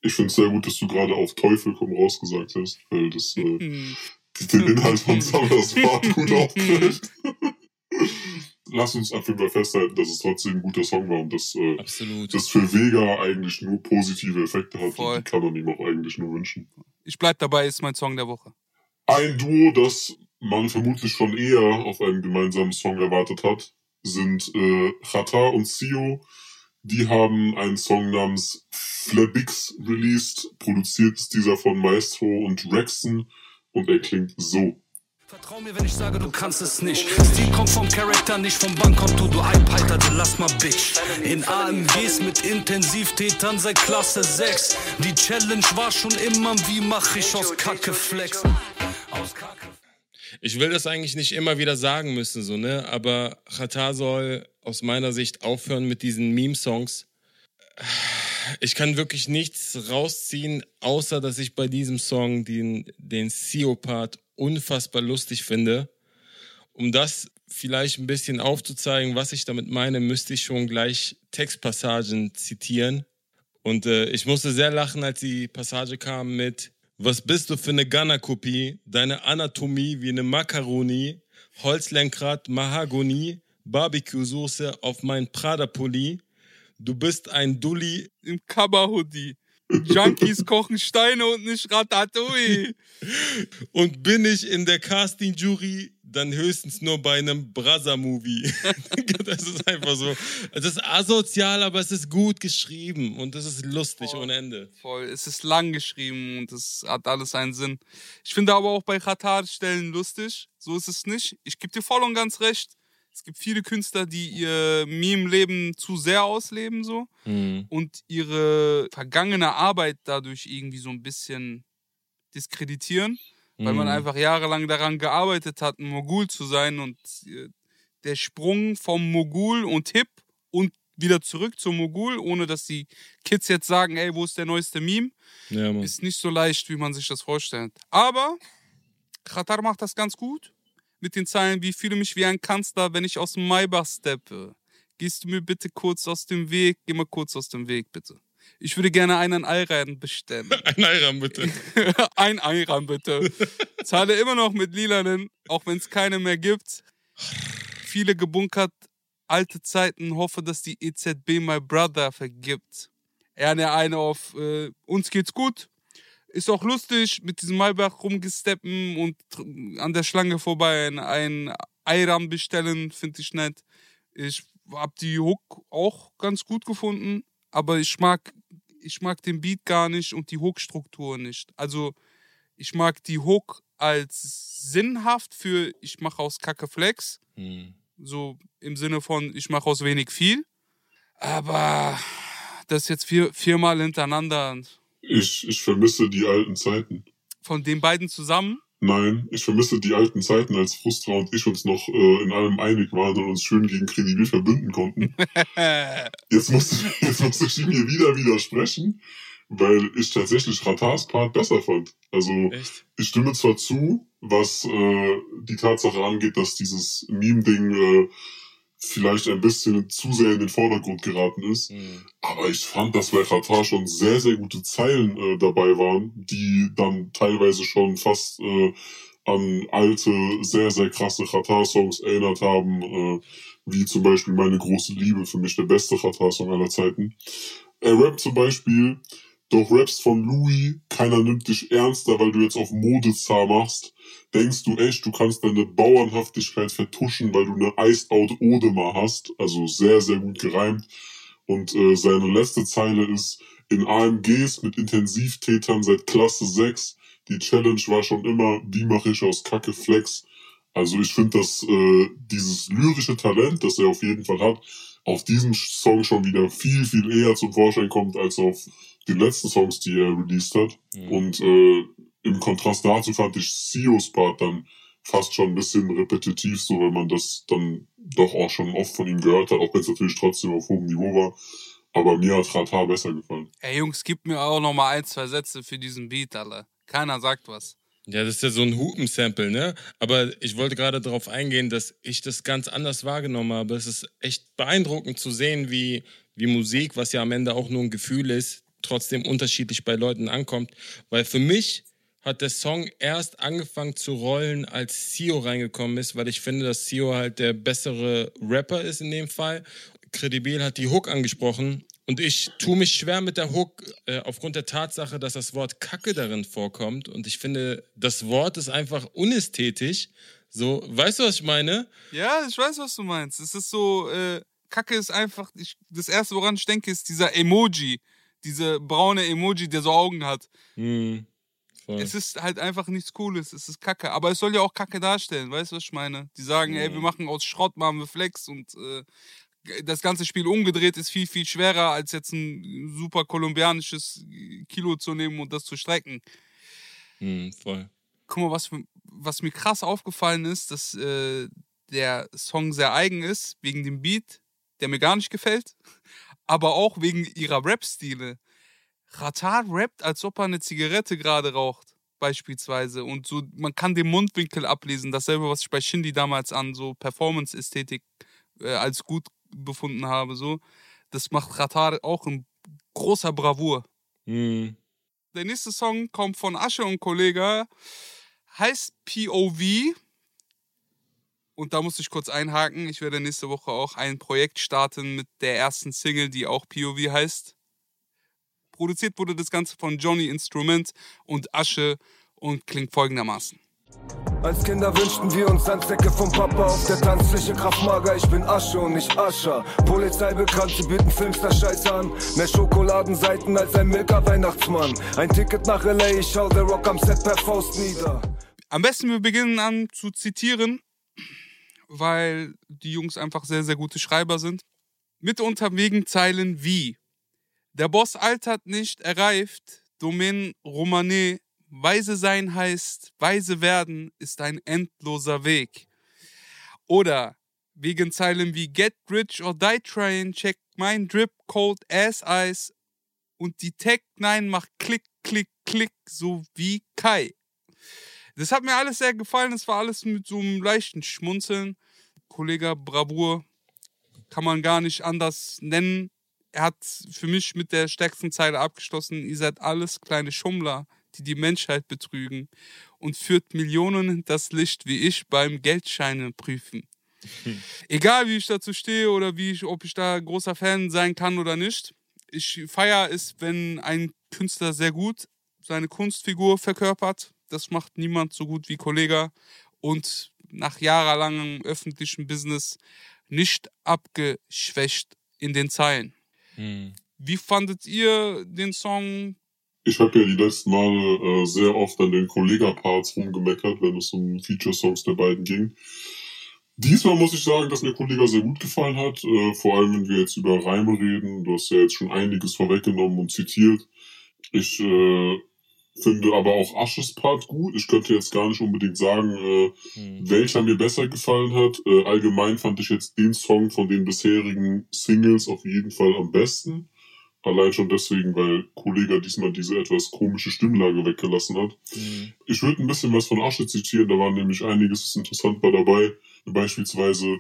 Ich finde es sehr gut, dass du gerade auf Teufel komm raus gesagt hast, weil das äh, [LAUGHS] den Inhalt von Samras Part gut aufgreift. [LAUGHS] Lass uns auf jeden Fall festhalten, dass es trotzdem ein guter Song war und dass äh, das für Vega eigentlich nur positive Effekte hat Voll. und die kann man ihm auch eigentlich nur wünschen. Ich bleib dabei, ist mein Song der Woche. Ein Duo, das man vermutlich schon eher auf einen gemeinsamen Song erwartet hat, sind äh, Chata und Sio, Die haben einen Song namens Flabix released. Produziert ist dieser von Maestro und Rexon und er klingt so. Vertrau mir, wenn ich sage, du kannst es nicht. Stil kommt vom Charakter, nicht vom Bankkonto, du Einpeiterte, lass mal Bitch. In AMGs mit Intensivtätern seit Klasse 6. Die Challenge war schon immer, wie mach ich aus Kacke Flex? Aus Kacke Ich will das eigentlich nicht immer wieder sagen müssen, so, ne? Aber Qatar soll aus meiner Sicht aufhören mit diesen Meme-Songs. Ich kann wirklich nichts rausziehen, außer dass ich bei diesem Song den, den CEO-Part unfassbar lustig finde. Um das vielleicht ein bisschen aufzuzeigen, was ich damit meine, müsste ich schon gleich Textpassagen zitieren. Und äh, ich musste sehr lachen, als die Passage kam mit Was bist du für eine Ghana-Kopie? Deine Anatomie wie eine Macaroni, Holzlenkrad, Mahagoni, Barbecue-Soße auf mein Prada-Pulli. Du bist ein Dulli. Im Kabba-Hoodie. Junkies kochen Steine und nicht Ratatouille. Und bin ich in der Casting-Jury, dann höchstens nur bei einem Brother-Movie. [LAUGHS] das ist einfach so. Es ist asozial, aber es ist gut geschrieben und es ist lustig ohne Ende. Voll, es ist lang geschrieben und es hat alles einen Sinn. Ich finde aber auch bei Qatar Stellen lustig. So ist es nicht. Ich gebe dir voll und ganz recht. Es gibt viele Künstler, die ihr Meme-Leben zu sehr ausleben so Mhm. und ihre vergangene Arbeit dadurch irgendwie so ein bisschen diskreditieren, weil man Mhm. einfach jahrelang daran gearbeitet hat, ein Mogul zu sein und äh, der Sprung vom Mogul und Hip und wieder zurück zum Mogul, ohne dass die Kids jetzt sagen, ey, wo ist der neueste Meme, Ja, ist nicht so leicht, wie man sich das vorstellt. Aber Qatar macht das ganz gut mit den Zeilen, wie fühle mich wie ein Kanzler, wenn ich aus dem Maybach steppe. Gehst du mir bitte kurz aus dem Weg? Geh mal kurz aus dem Weg, bitte. Ich würde gerne einen Ayran bestellen. [LAUGHS] Ein Ayran bitte. [LAUGHS] ein Ayran, bitte. Zahle immer noch mit lilanen, auch wenn es keine mehr gibt. Viele gebunkert, alte Zeiten, hoffe, dass die EZB my brother vergibt. Er eine auf äh, uns geht's gut. Ist auch lustig, mit diesem Maybach rumgesteppen und an der Schlange vorbei ein, ein Ayran bestellen, finde ich nett. Ich hab die Hook auch ganz gut gefunden, aber ich mag, ich mag den Beat gar nicht und die Hook-Struktur nicht. Also ich mag die Hook als sinnhaft für ich mache aus Kacke Flex, Mhm. so im Sinne von ich mache aus wenig viel. Aber das jetzt vier, viermal hintereinander Ich, ich vermisse die alten Zeiten. von den beiden zusammen. Nein, ich vermisse die alten Zeiten, als Frustra und ich uns noch äh, in allem einig waren und uns schön gegen Kredibil verbünden konnten. Jetzt muss, [LAUGHS] jetzt muss ich hier wieder widersprechen, weil ich tatsächlich Ratars Part besser fand. Also Echt? ich stimme zwar zu, was äh, die Tatsache angeht, dass dieses Meme-Ding äh, vielleicht ein bisschen zu sehr in den Vordergrund geraten ist, Mhm. aber ich fand, dass bei Qatar schon sehr, sehr gute Zeilen äh, dabei waren, die dann teilweise schon fast äh, an alte, sehr, sehr krasse Qatar-Songs erinnert haben, äh, wie zum Beispiel Meine große Liebe, für mich der beste Qatar-Song aller Zeiten. Er rappt zum Beispiel, doch rappst von Louis, keiner nimmt dich ernster, weil du jetzt auf Modezar machst. Denkst du echt, du kannst deine Bauernhaftigkeit vertuschen, weil du eine Iced Out Odemar hast. Also sehr, sehr gut gereimt. Und äh, seine letzte Zeile ist, in AMGs mit Intensivtätern seit Klasse 6. Die Challenge war schon immer, wie mache ich aus Kacke Flex. Also ich finde, dass äh, dieses lyrische Talent, das er auf jeden Fall hat, auf diesem Song schon wieder viel, viel eher zum Vorschein kommt, als auf den letzten Songs, die er released hat. Mhm. Und äh, im Kontrast dazu fand ich Sios Part dann fast schon ein bisschen repetitiv, so weil man das dann doch auch schon oft von ihm gehört hat, auch wenn es natürlich trotzdem auf hohem Niveau war. Aber mir hat Rata besser gefallen. Ey Jungs, gib mir auch noch mal ein, zwei Sätze für diesen Beat, Alter. Keiner sagt was. Ja, das ist ja so ein Hupen-Sample, ne? Aber ich wollte gerade darauf eingehen, dass ich das ganz anders wahrgenommen habe. Es ist echt beeindruckend zu sehen, wie, wie Musik, was ja am Ende auch nur ein Gefühl ist, trotzdem unterschiedlich bei Leuten ankommt. Weil für mich hat der Song erst angefangen zu rollen, als Sio reingekommen ist, weil ich finde, dass Sio halt der bessere Rapper ist in dem Fall. Credibil hat die Hook angesprochen und ich tue mich schwer mit der Hook äh, aufgrund der Tatsache, dass das Wort Kacke darin vorkommt und ich finde, das Wort ist einfach unästhetisch. So, weißt du, was ich meine? Ja, ich weiß, was du meinst. Es ist so, äh, Kacke ist einfach, ich, das erste, woran ich denke, ist dieser Emoji. Diese braune Emoji, der so Augen hat. Hm, voll. Es ist halt einfach nichts Cooles. Es ist Kacke. Aber es soll ja auch Kacke darstellen. Weißt du, was ich meine? Die sagen, ey, wir machen aus Schrott, machen wir Flex und äh, das ganze Spiel umgedreht ist viel, viel schwerer, als jetzt ein super kolumbianisches Kilo zu nehmen und das zu strecken. Hm, voll. Guck mal, was, was mir krass aufgefallen ist, dass äh, der Song sehr eigen ist, wegen dem Beat, der mir gar nicht gefällt, aber auch wegen ihrer Rap-Stile. Ratar rappt, als ob er eine Zigarette gerade raucht, beispielsweise. Und so, man kann den Mundwinkel ablesen. Dasselbe, was ich bei Shindy damals an so Performance-Ästhetik äh, als gut befunden habe. So. Das macht Ratar auch in großer Bravour. Hm. Der nächste Song kommt von Asche und Kollega, heißt POV. Und da muss ich kurz einhaken. Ich werde nächste Woche auch ein Projekt starten mit der ersten Single, die auch POV heißt. Produziert wurde das Ganze von Johnny Instrument und Asche und klingt folgendermaßen. Als Kinder wünschten wir uns Sandsäcke vom Papa auf der Tanzfläche Kraftmager. Ich bin Asche und nicht Ascher. Polizei bekannt, sie bieten Filmster Scheiß an. Mehr Schokoladenseiten als ein Milka Weihnachtsmann. Ein Ticket nach L.A., ich schau der Rock am Set per Faust nieder. Am besten wir beginnen an zu zitieren, weil die Jungs einfach sehr, sehr gute Schreiber sind. Mitunter wegen Zeilen wie Der Boss altert nicht, er reift. Domaine Romane Weise sein heißt, weise werden ist ein endloser Weg. Oder wegen Zeilen wie Get rich or die trying, check mein Drip cold ass Eis und die Tech 9 macht Klick, Klick, Klick, so wie Kai. Das hat mir alles sehr gefallen. Das war alles mit so einem leichten Schmunzeln. Kollege Bravour kann man gar nicht anders nennen. Er hat für mich mit der stärksten Zeile abgeschlossen. Ihr seid alles kleine Schummler die die Menschheit betrügen und führt Millionen das Licht wie ich beim Geldscheine prüfen. [LAUGHS] Egal wie ich dazu stehe oder wie ich, ob ich da großer Fan sein kann oder nicht. Ich feiere es, wenn ein Künstler sehr gut seine Kunstfigur verkörpert. Das macht niemand so gut wie Kollege und nach jahrelangem öffentlichen Business nicht abgeschwächt in den Zeilen. Hm. Wie fandet ihr den Song? Ich habe ja die letzten Male äh, sehr oft an den Kollega-Parts rumgemeckert, wenn es um Feature-Songs der beiden ging. Diesmal muss ich sagen, dass mir Kollega sehr gut gefallen hat, äh, vor allem wenn wir jetzt über Reime reden. Du hast ja jetzt schon einiges vorweggenommen und zitiert. Ich äh, finde aber auch Asches Part gut. Ich könnte jetzt gar nicht unbedingt sagen, äh, Hm. welcher mir besser gefallen hat. Äh, allgemein fand ich jetzt den Song von den bisherigen Singles auf jeden Fall am besten. Allein schon deswegen, weil Kollega diesmal diese etwas komische Stimmlage weggelassen hat. Hm. Ich würde ein bisschen was von Asche zitieren, da war nämlich einiges, was interessant war dabei. Beispielsweise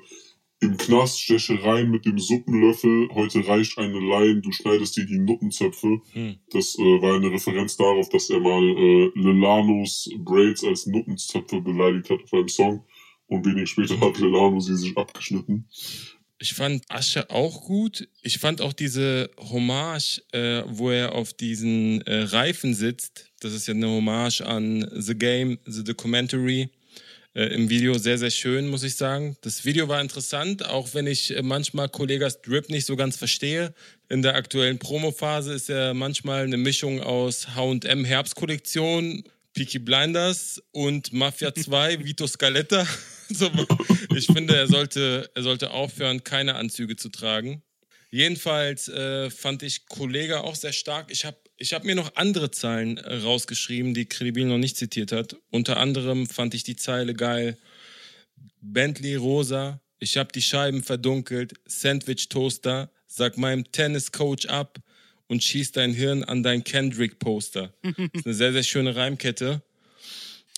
im Knast Stechereien mit dem Suppenlöffel, heute reicht eine Lein, du schneidest dir die Nuttenzöpfe. Hm. Das äh, war eine Referenz darauf, dass er mal äh, Lelanos Braids als Nuttenzöpfe beleidigt hat auf einem Song. Und wenig später hat Lelano sie sich abgeschnitten. Ich fand Asche auch gut. Ich fand auch diese Hommage, äh, wo er auf diesen äh, Reifen sitzt. Das ist ja eine Hommage an The Game, The Documentary. Äh, Im Video sehr, sehr schön, muss ich sagen. Das Video war interessant, auch wenn ich äh, manchmal Kollegas Drip nicht so ganz verstehe. In der aktuellen Promophase ist er manchmal eine Mischung aus H&M Herbstkollektion, Peaky Blinders und Mafia [LAUGHS] 2, Vito Scaletta. [LAUGHS] so, ich finde, er sollte, er sollte aufhören, keine Anzüge zu tragen. Jedenfalls äh, fand ich Kollege auch sehr stark. Ich habe ich hab mir noch andere Zeilen äh, rausgeschrieben, die Credibil noch nicht zitiert hat. Unter anderem fand ich die Zeile geil. Bentley Rosa, ich habe die Scheiben verdunkelt, Sandwich Toaster, sag meinem Tenniscoach ab und schieß dein Hirn an dein Kendrick-Poster. Das [LAUGHS] ist eine sehr, sehr schöne Reimkette.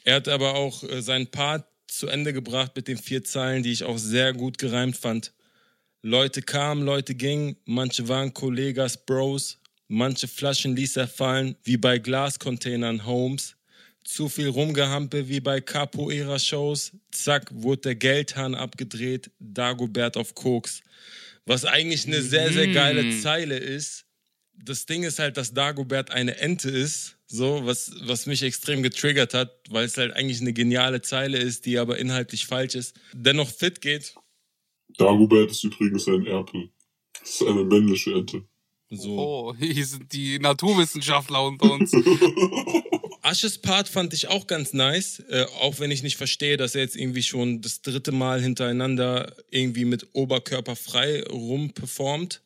Er hat aber auch äh, seinen Part zu Ende gebracht mit den vier Zeilen, die ich auch sehr gut gereimt fand. Leute kamen, Leute gingen, manche waren Kollegas, Bros, manche Flaschen ließ er fallen, wie bei Glascontainern Homes. Zu viel Rumgehampe wie bei Capoeira-Shows. Zack, wurde der Geldhahn abgedreht, Dagobert auf Koks. Was eigentlich eine sehr, sehr geile Zeile ist. Das Ding ist halt, dass Dagobert eine Ente ist, so, was, was mich extrem getriggert hat, weil es halt eigentlich eine geniale Zeile ist, die aber inhaltlich falsch ist. Dennoch fit geht. Dagobert ist übrigens ein Erpel. Das ist eine männliche Ente. So. Oh, [LAUGHS] hier sind die Naturwissenschaftler unter uns. [LAUGHS] Asches Part fand ich auch ganz nice, äh, auch wenn ich nicht verstehe, dass er jetzt irgendwie schon das dritte Mal hintereinander irgendwie mit Oberkörper frei rumperformt.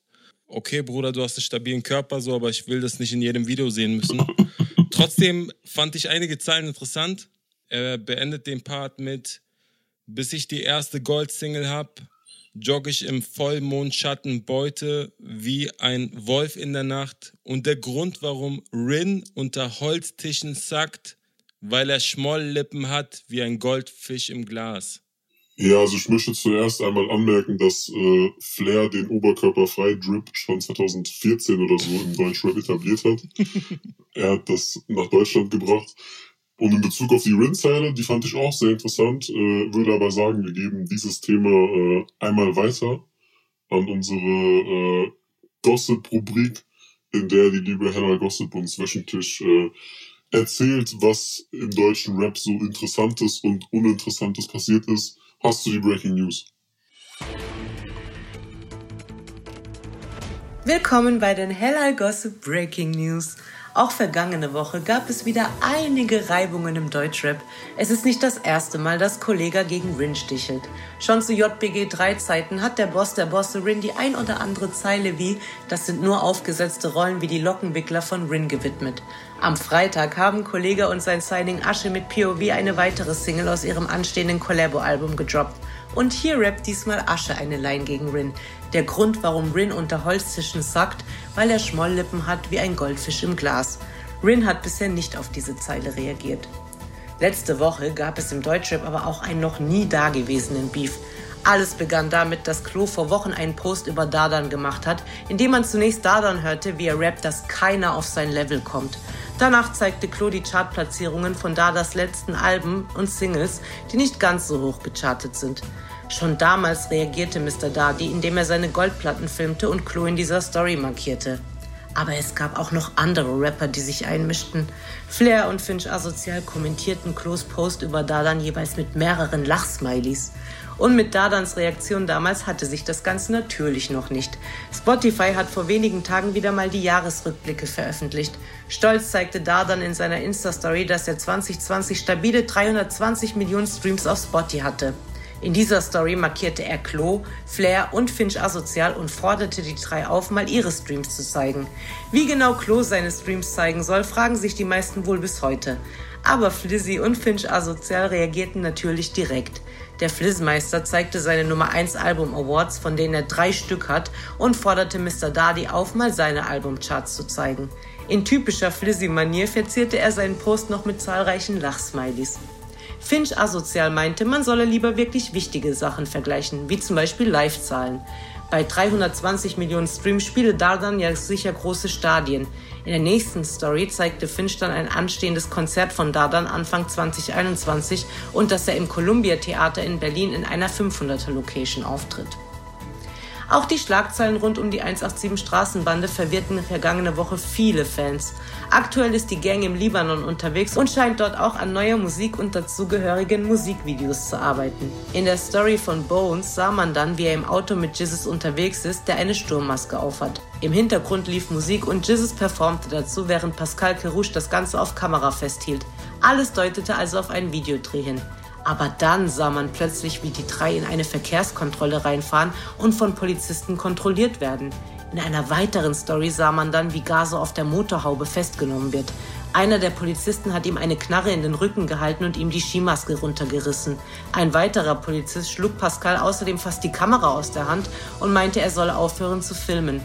Okay, Bruder, du hast einen stabilen Körper, so, aber ich will das nicht in jedem Video sehen müssen. [LAUGHS] Trotzdem fand ich einige Zeilen interessant. Er beendet den Part mit, bis ich die erste Gold-Single hab, jogge ich im Vollmondschatten Beute wie ein Wolf in der Nacht. Und der Grund, warum Rin unter Holztischen sackt, weil er Schmolllippen hat wie ein Goldfisch im Glas. Ja, also ich möchte zuerst einmal anmerken, dass äh, Flair den Oberkörperfrei-Drip schon 2014 oder so im Deutschrap etabliert hat. [LAUGHS] er hat das nach Deutschland gebracht. Und in Bezug auf die Rin-Zeile, die fand ich auch sehr interessant, äh, würde aber sagen, wir geben dieses Thema äh, einmal weiter an unsere äh, Gossip-Rubrik, in der die liebe Hella Gossip uns wöchentlich äh, erzählt, was im deutschen Rap so Interessantes und Uninteressantes passiert ist. Hast du die Breaking News? Willkommen bei den Hellal Gossip Breaking News. Auch vergangene Woche gab es wieder einige Reibungen im Deutschrap. Es ist nicht das erste Mal, dass Kollega gegen Rin stichelt. Schon zu JBG 3 Zeiten hat der Boss der Bosse Rin die ein oder andere Zeile wie Das sind nur aufgesetzte Rollen wie die Lockenwickler von Rin gewidmet. Am Freitag haben Kollega und sein Signing Asche mit POV eine weitere Single aus ihrem anstehenden Collabo-Album gedroppt. Und hier rappt diesmal Asche eine Line gegen Rin. Der Grund, warum Rin unter Holztischen sackt, weil er Schmolllippen hat wie ein Goldfisch im Glas. Rin hat bisher nicht auf diese Zeile reagiert. Letzte Woche gab es im Deutschrap aber auch einen noch nie dagewesenen Beef. Alles begann damit, dass Klo vor Wochen einen Post über Dardan gemacht hat, in dem man zunächst Dardan hörte, wie er rappt, dass keiner auf sein Level kommt. Danach zeigte Klo die Chartplatzierungen von Dadas letzten Alben und Singles, die nicht ganz so hoch gechartet sind. Schon damals reagierte Mr. Dardy, indem er seine Goldplatten filmte und Chloe in dieser Story markierte. Aber es gab auch noch andere Rapper, die sich einmischten. Flair und Finch Asozial kommentierten Chloes Post über Dadan jeweils mit mehreren Lachsmilies. Und mit Dadans Reaktion damals hatte sich das Ganze natürlich noch nicht. Spotify hat vor wenigen Tagen wieder mal die Jahresrückblicke veröffentlicht. Stolz zeigte Dadan in seiner Insta-Story, dass er 2020 stabile 320 Millionen Streams auf Spotify hatte. In dieser Story markierte er Klo, Flair und Finch asozial und forderte die drei auf, mal ihre Streams zu zeigen. Wie genau Klo seine Streams zeigen soll, fragen sich die meisten wohl bis heute. Aber Flizzy und Finch asozial reagierten natürlich direkt. Der Flizzmeister zeigte seine Nummer 1 Album Awards, von denen er drei Stück hat, und forderte Mr. Dardy auf, mal seine Albumcharts zu zeigen. In typischer Flizzy-Manier verzierte er seinen Post noch mit zahlreichen Lachsmilies. Finch asozial meinte, man solle lieber wirklich wichtige Sachen vergleichen, wie zum Beispiel Live-Zahlen. Bei 320 Millionen Streams spiele Dardan ja sicher große Stadien. In der nächsten Story zeigte Finch dann ein anstehendes Konzert von Dardan Anfang 2021 und dass er im Columbia Theater in Berlin in einer 500er Location auftritt. Auch die Schlagzeilen rund um die 187 Straßenbande verwirrten vergangene Woche viele Fans. Aktuell ist die Gang im Libanon unterwegs und scheint dort auch an neuer Musik und dazugehörigen Musikvideos zu arbeiten. In der Story von Bones sah man dann, wie er im Auto mit Jizzes unterwegs ist, der eine Sturmmaske aufhat. Im Hintergrund lief Musik und Jizzes performte dazu, während Pascal Kerouche das Ganze auf Kamera festhielt. Alles deutete also auf einen Videodreh hin. Aber dann sah man plötzlich, wie die drei in eine Verkehrskontrolle reinfahren und von Polizisten kontrolliert werden. In einer weiteren Story sah man dann, wie Gaso auf der Motorhaube festgenommen wird. Einer der Polizisten hat ihm eine Knarre in den Rücken gehalten und ihm die Skimaske runtergerissen. Ein weiterer Polizist schlug Pascal außerdem fast die Kamera aus der Hand und meinte, er solle aufhören zu filmen.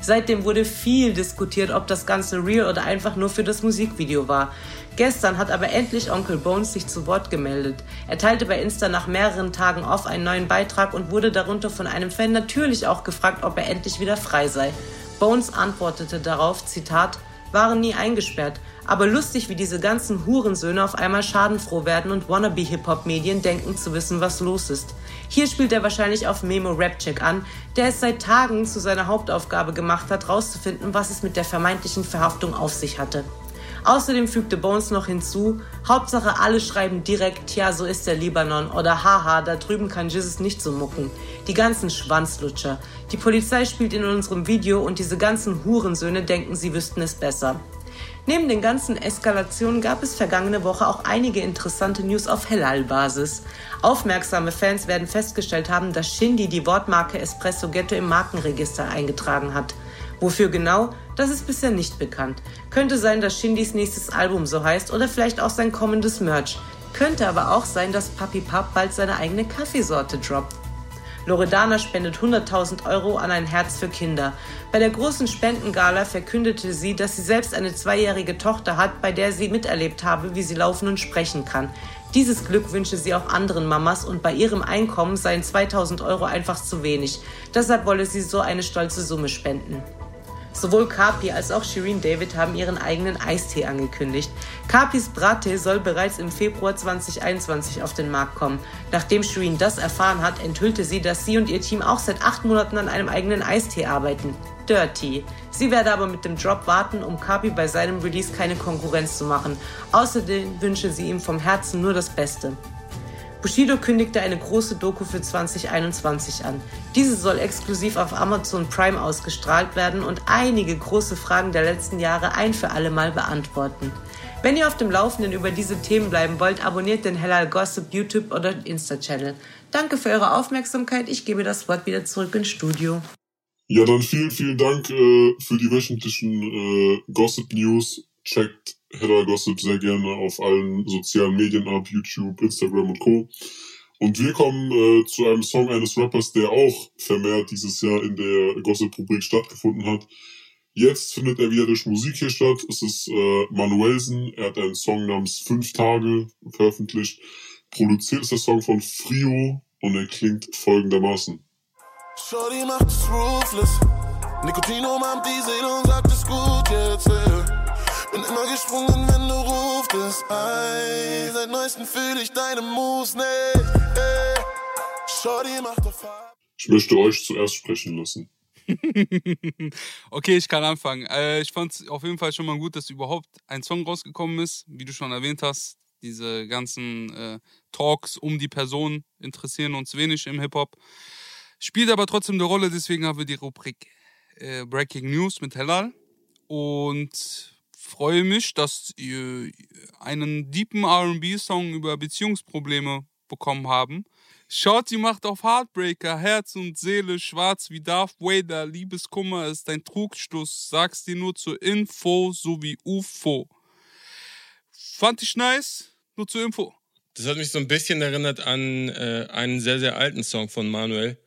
Seitdem wurde viel diskutiert, ob das Ganze real oder einfach nur für das Musikvideo war. Gestern hat aber endlich Onkel Bones sich zu Wort gemeldet. Er teilte bei Insta nach mehreren Tagen auf einen neuen Beitrag und wurde darunter von einem Fan natürlich auch gefragt, ob er endlich wieder frei sei. Bones antwortete darauf, Zitat, waren nie eingesperrt, aber lustig, wie diese ganzen Hurensöhne auf einmal schadenfroh werden und Wannabe-Hip-Hop-Medien denken zu wissen, was los ist. Hier spielt er wahrscheinlich auf Memo Rapcheck an, der es seit Tagen zu seiner Hauptaufgabe gemacht hat, rauszufinden, was es mit der vermeintlichen Verhaftung auf sich hatte. Außerdem fügte Bones noch hinzu, Hauptsache alle schreiben direkt, ja, so ist der Libanon oder haha, da drüben kann Jesus nicht so mucken. Die ganzen Schwanzlutscher. Die Polizei spielt in unserem Video und diese ganzen Hurensöhne denken, sie wüssten es besser. Neben den ganzen Eskalationen gab es vergangene Woche auch einige interessante News auf Hellal-Basis. Aufmerksame Fans werden festgestellt haben, dass Shindy die Wortmarke Espresso Ghetto im Markenregister eingetragen hat. Wofür genau, das ist bisher nicht bekannt. Könnte sein, dass Shindys nächstes Album so heißt oder vielleicht auch sein kommendes Merch. Könnte aber auch sein, dass Papi Pap bald seine eigene Kaffeesorte droppt. Loredana spendet 100.000 Euro an ein Herz für Kinder. Bei der großen Spendengala verkündete sie, dass sie selbst eine zweijährige Tochter hat, bei der sie miterlebt habe, wie sie laufen und sprechen kann. Dieses Glück wünsche sie auch anderen Mamas und bei ihrem Einkommen seien 2000 Euro einfach zu wenig. Deshalb wolle sie so eine stolze Summe spenden. Sowohl Kapi als auch Shireen David haben ihren eigenen Eistee angekündigt. Kapis Brattee soll bereits im Februar 2021 auf den Markt kommen. Nachdem Shireen das erfahren hat, enthüllte sie, dass sie und ihr Team auch seit acht Monaten an einem eigenen Eistee arbeiten. Dirty. Sie werde aber mit dem Drop warten, um Kapi bei seinem Release keine Konkurrenz zu machen. Außerdem wünsche sie ihm vom Herzen nur das Beste. Bushido kündigte eine große Doku für 2021 an. Diese soll exklusiv auf Amazon Prime ausgestrahlt werden und einige große Fragen der letzten Jahre ein für alle Mal beantworten. Wenn ihr auf dem Laufenden über diese Themen bleiben wollt, abonniert den Hellal Gossip YouTube oder Insta-Channel. Danke für eure Aufmerksamkeit. Ich gebe das Wort wieder zurück ins Studio. Ja, dann vielen, vielen Dank äh, für die wöchentlichen äh, Gossip News. Checkt Hedda Gossip sehr gerne auf allen sozialen Medien ab, YouTube, Instagram und Co. Und wir kommen äh, zu einem Song eines Rappers, der auch vermehrt dieses Jahr in der Gossip-Rubrik stattgefunden hat. Jetzt findet er wieder durch Musik hier statt. Es ist äh, Manuelsen. Er hat einen Song namens Fünf Tage veröffentlicht. Produziert ist der Song von Frio und er klingt folgendermaßen. Shorty macht es ruthless. Nikotin umarmt die Seele und sagt es gut jetzt. Yeah. Bin immer gesprungen, wenn du ruftest. Ei, seit neuestem fühle ich deine Moves nicht. Ey. Shorty macht der Fahrt. Ich möchte euch zuerst sprechen lassen. [LAUGHS] okay, ich kann anfangen. Äh, ich fand es auf jeden Fall schon mal gut, dass überhaupt ein Song rausgekommen ist. Wie du schon erwähnt hast, diese ganzen äh, Talks um die Person interessieren uns wenig im Hip-Hop. Spielt aber trotzdem eine Rolle, deswegen haben wir die Rubrik äh, Breaking News mit Hellal. Und freue mich, dass ihr einen deepen RB-Song über Beziehungsprobleme bekommen haben. Shorty macht auf Heartbreaker, Herz und Seele schwarz wie Darth Vader. Liebeskummer ist ein Trugschluss, sag's dir nur zur Info sowie UFO. Fand ich nice, nur zur Info. Das hat mich so ein bisschen erinnert an äh, einen sehr, sehr alten Song von Manuel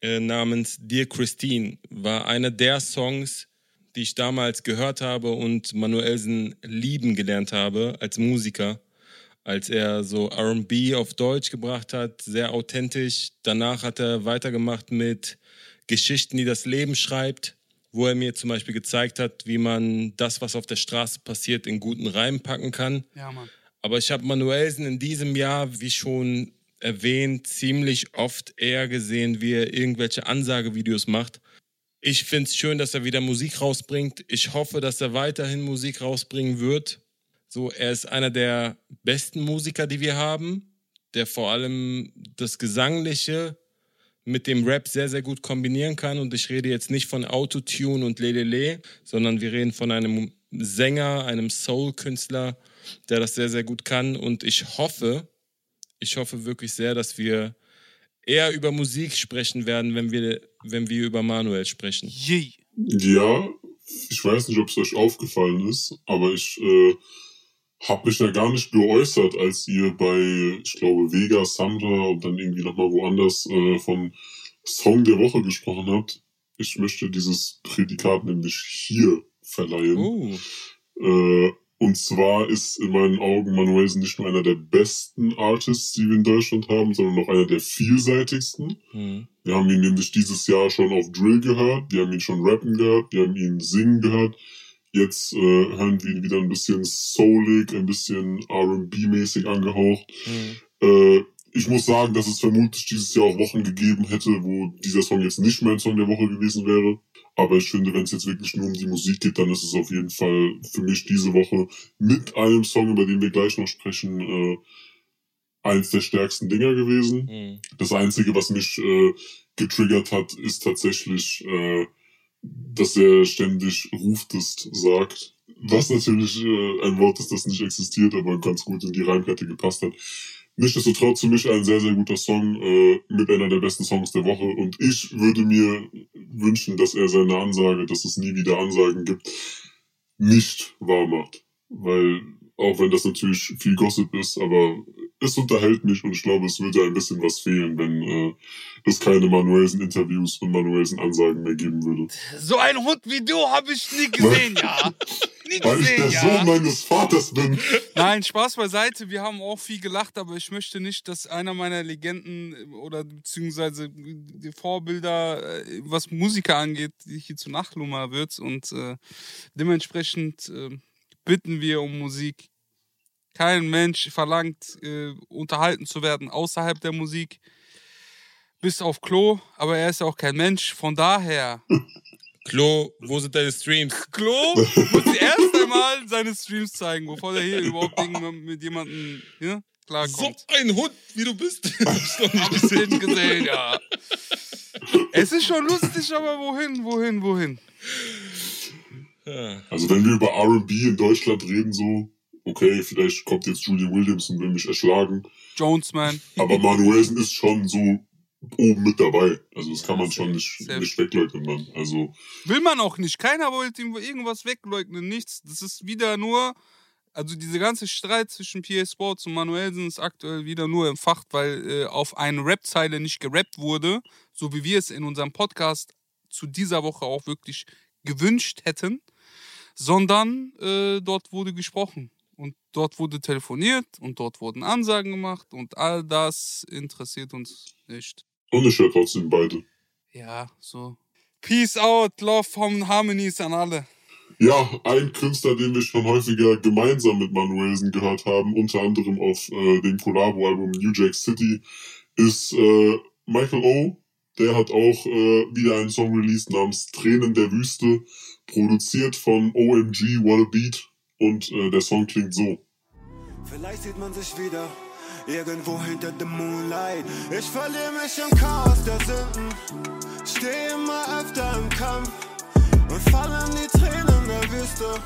äh, namens Dear Christine. War einer der Songs, die ich damals gehört habe und Manuelsen lieben gelernt habe als Musiker, als er so RB auf Deutsch gebracht hat, sehr authentisch. Danach hat er weitergemacht mit Geschichten, die das Leben schreibt, wo er mir zum Beispiel gezeigt hat, wie man das, was auf der Straße passiert, in guten Reim packen kann. Ja, Mann. Aber ich habe Manuelsen in diesem Jahr, wie schon erwähnt, ziemlich oft eher gesehen, wie er irgendwelche Ansagevideos macht ich finde es schön, dass er wieder Musik rausbringt. Ich hoffe, dass er weiterhin Musik rausbringen wird. So, er ist einer der besten Musiker, die wir haben, der vor allem das Gesangliche mit dem Rap sehr, sehr gut kombinieren kann. Und ich rede jetzt nicht von Autotune und Lelele, sondern wir reden von einem Sänger, einem Soul-Künstler, der das sehr, sehr gut kann. Und ich hoffe, ich hoffe wirklich sehr, dass wir eher über Musik sprechen werden, wenn wir, wenn wir über Manuel sprechen. Je. Ja, ich weiß nicht, ob es euch aufgefallen ist, aber ich äh, habe mich da gar nicht geäußert, als ihr bei, ich glaube, Vega, Sandra und dann irgendwie nochmal woanders äh, von Song der Woche gesprochen habt. Ich möchte dieses Prädikat nämlich hier verleihen. Uh. Äh, und zwar ist in meinen Augen Manuelsen nicht nur einer der besten Artists, die wir in Deutschland haben, sondern auch einer der vielseitigsten. Mhm. Wir haben ihn nämlich dieses Jahr schon auf Drill gehört, wir haben ihn schon rappen gehört, wir haben ihn singen gehört. Jetzt äh, hören wir ihn wieder ein bisschen soulig, ein bisschen R&B-mäßig angehaucht. Mhm. Äh, ich muss sagen, dass es vermutlich dieses Jahr auch Wochen gegeben hätte, wo dieser Song jetzt nicht mein Song der Woche gewesen wäre. Aber ich finde, wenn es jetzt wirklich nur um die Musik geht, dann ist es auf jeden Fall für mich diese Woche mit einem Song, über den wir gleich noch sprechen, äh, eins der stärksten Dinger gewesen. Mhm. Das Einzige, was mich äh, getriggert hat, ist tatsächlich, äh, dass er ständig ruftest sagt. Was natürlich äh, ein Wort ist, das nicht existiert, aber ganz gut in die Reimkette gepasst hat. Nichtsdestotrotz für mich ein sehr, sehr guter Song, äh, mit einer der besten Songs der Woche. Und ich würde mir wünschen, dass er seine Ansage, dass es nie wieder Ansagen gibt, nicht wahr macht. Weil, auch wenn das natürlich viel Gossip ist, aber es unterhält mich und ich glaube, es würde ein bisschen was fehlen, wenn äh, es keine Manuelsen-Interviews und Manuelsen-Ansagen mehr geben würde. So ein Hund wie du habe ich nie gesehen, ja. [LAUGHS] Nie Weil ich gesehen, der ja. Sohn meines Vaters bin. Nein, Spaß beiseite. Wir haben auch viel gelacht, aber ich möchte nicht, dass einer meiner Legenden oder beziehungsweise die Vorbilder, äh, was Musiker angeht, hier zu Nachlummer wird. Und äh, dementsprechend äh, bitten wir um Musik. Kein Mensch verlangt, äh, unterhalten zu werden außerhalb der Musik. Bis auf Klo, aber er ist ja auch kein Mensch. Von daher, [LAUGHS] Klo, wo sind deine Streams? [LAUGHS] Klo muss erst einmal seine Streams zeigen, bevor er hier überhaupt mit jemandem ja, So klarkommt. ein Hund, wie du bist. [LAUGHS] Hab ich nicht gesehen. ja. Es ist schon lustig, aber wohin, wohin, wohin? Also wenn wir über R&B in Deutschland reden, so, okay, vielleicht kommt jetzt Julian Williams und will mich erschlagen. Jonesman. Aber [LAUGHS] Manuelsen ist schon so oben mit dabei. Also das kann man schon nicht, safe. nicht wegleugnen dann. Also Will man auch nicht. Keiner wollte ihm irgendwas wegleugnen, nichts. Das ist wieder nur, also dieser ganze Streit zwischen PA Sports und Manuelsen ist aktuell wieder nur entfacht, weil äh, auf eine Rap-Zeile nicht gerappt wurde, so wie wir es in unserem Podcast zu dieser Woche auch wirklich gewünscht hätten, sondern äh, dort wurde gesprochen. Und dort wurde telefoniert und dort wurden Ansagen gemacht und all das interessiert uns nicht. und ich höre trotzdem beide. Ja, so. Peace out, Love, Hom- Harmonies an alle. Ja, ein Künstler, den wir schon häufiger gemeinsam mit Manuelsen gehört haben, unter anderem auf äh, dem Collabo-Album New Jack City, ist äh, Michael O. Der hat auch äh, wieder einen Song released namens Tränen der Wüste, produziert von OMG What a Beat und äh, der Song klingt so. Vielleicht sieht man sich wieder irgendwo hinter dem Moonlight. Ich verliere mich im Chaos der Sünden, stehe immer öfter im Kampf und fallen die Tränen der Wüste.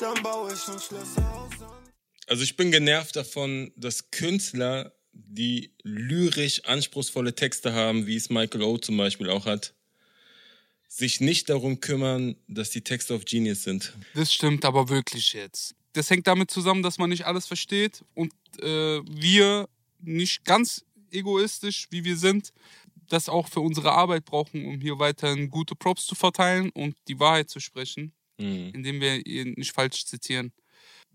Dann baue ich uns Schlösser aus. Also ich bin genervt davon, dass Künstler, die lyrisch anspruchsvolle Texte haben, wie es Michael O. zum Beispiel auch hat, sich nicht darum kümmern, dass die Texte auf Genius sind. Das stimmt aber wirklich jetzt. Das hängt damit zusammen, dass man nicht alles versteht und äh, wir nicht ganz egoistisch, wie wir sind, das auch für unsere Arbeit brauchen, um hier weiterhin gute Props zu verteilen und die Wahrheit zu sprechen, Mhm. indem wir ihn nicht falsch zitieren.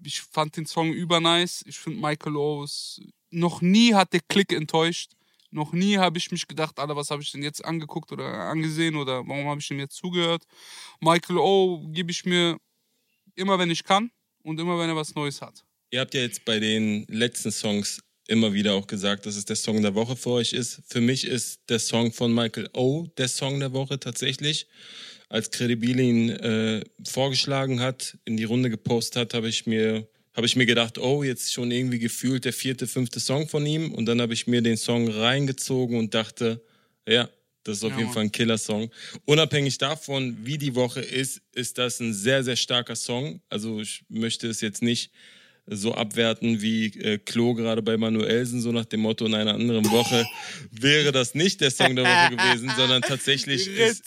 Ich fand den Song übernice. Ich finde Michael O's noch nie hat der Klick enttäuscht. Noch nie habe ich mich gedacht, Alter, was habe ich denn jetzt angeguckt oder angesehen oder warum habe ich ihm jetzt zugehört? Michael O gebe ich mir immer, wenn ich kann und immer, wenn er was Neues hat. Ihr habt ja jetzt bei den letzten Songs immer wieder auch gesagt, dass es der Song der Woche für euch ist. Für mich ist der Song von Michael O. der Song der Woche tatsächlich. Als Credibil ihn äh, vorgeschlagen hat, in die Runde gepostet hat, habe ich mir habe ich mir gedacht, oh, jetzt schon irgendwie gefühlt der vierte, fünfte Song von ihm. Und dann habe ich mir den Song reingezogen und dachte, ja, das ist auf Ja, jeden. Fall ein Killer-Song. Unabhängig davon, wie die Woche ist, ist das ein sehr, sehr starker Song. Also ich möchte es jetzt nicht so abwerten wie äh, Klo gerade bei Manuelsen, so nach dem Motto, in einer anderen Woche wäre das nicht der Song der Woche gewesen, sondern tatsächlich ist,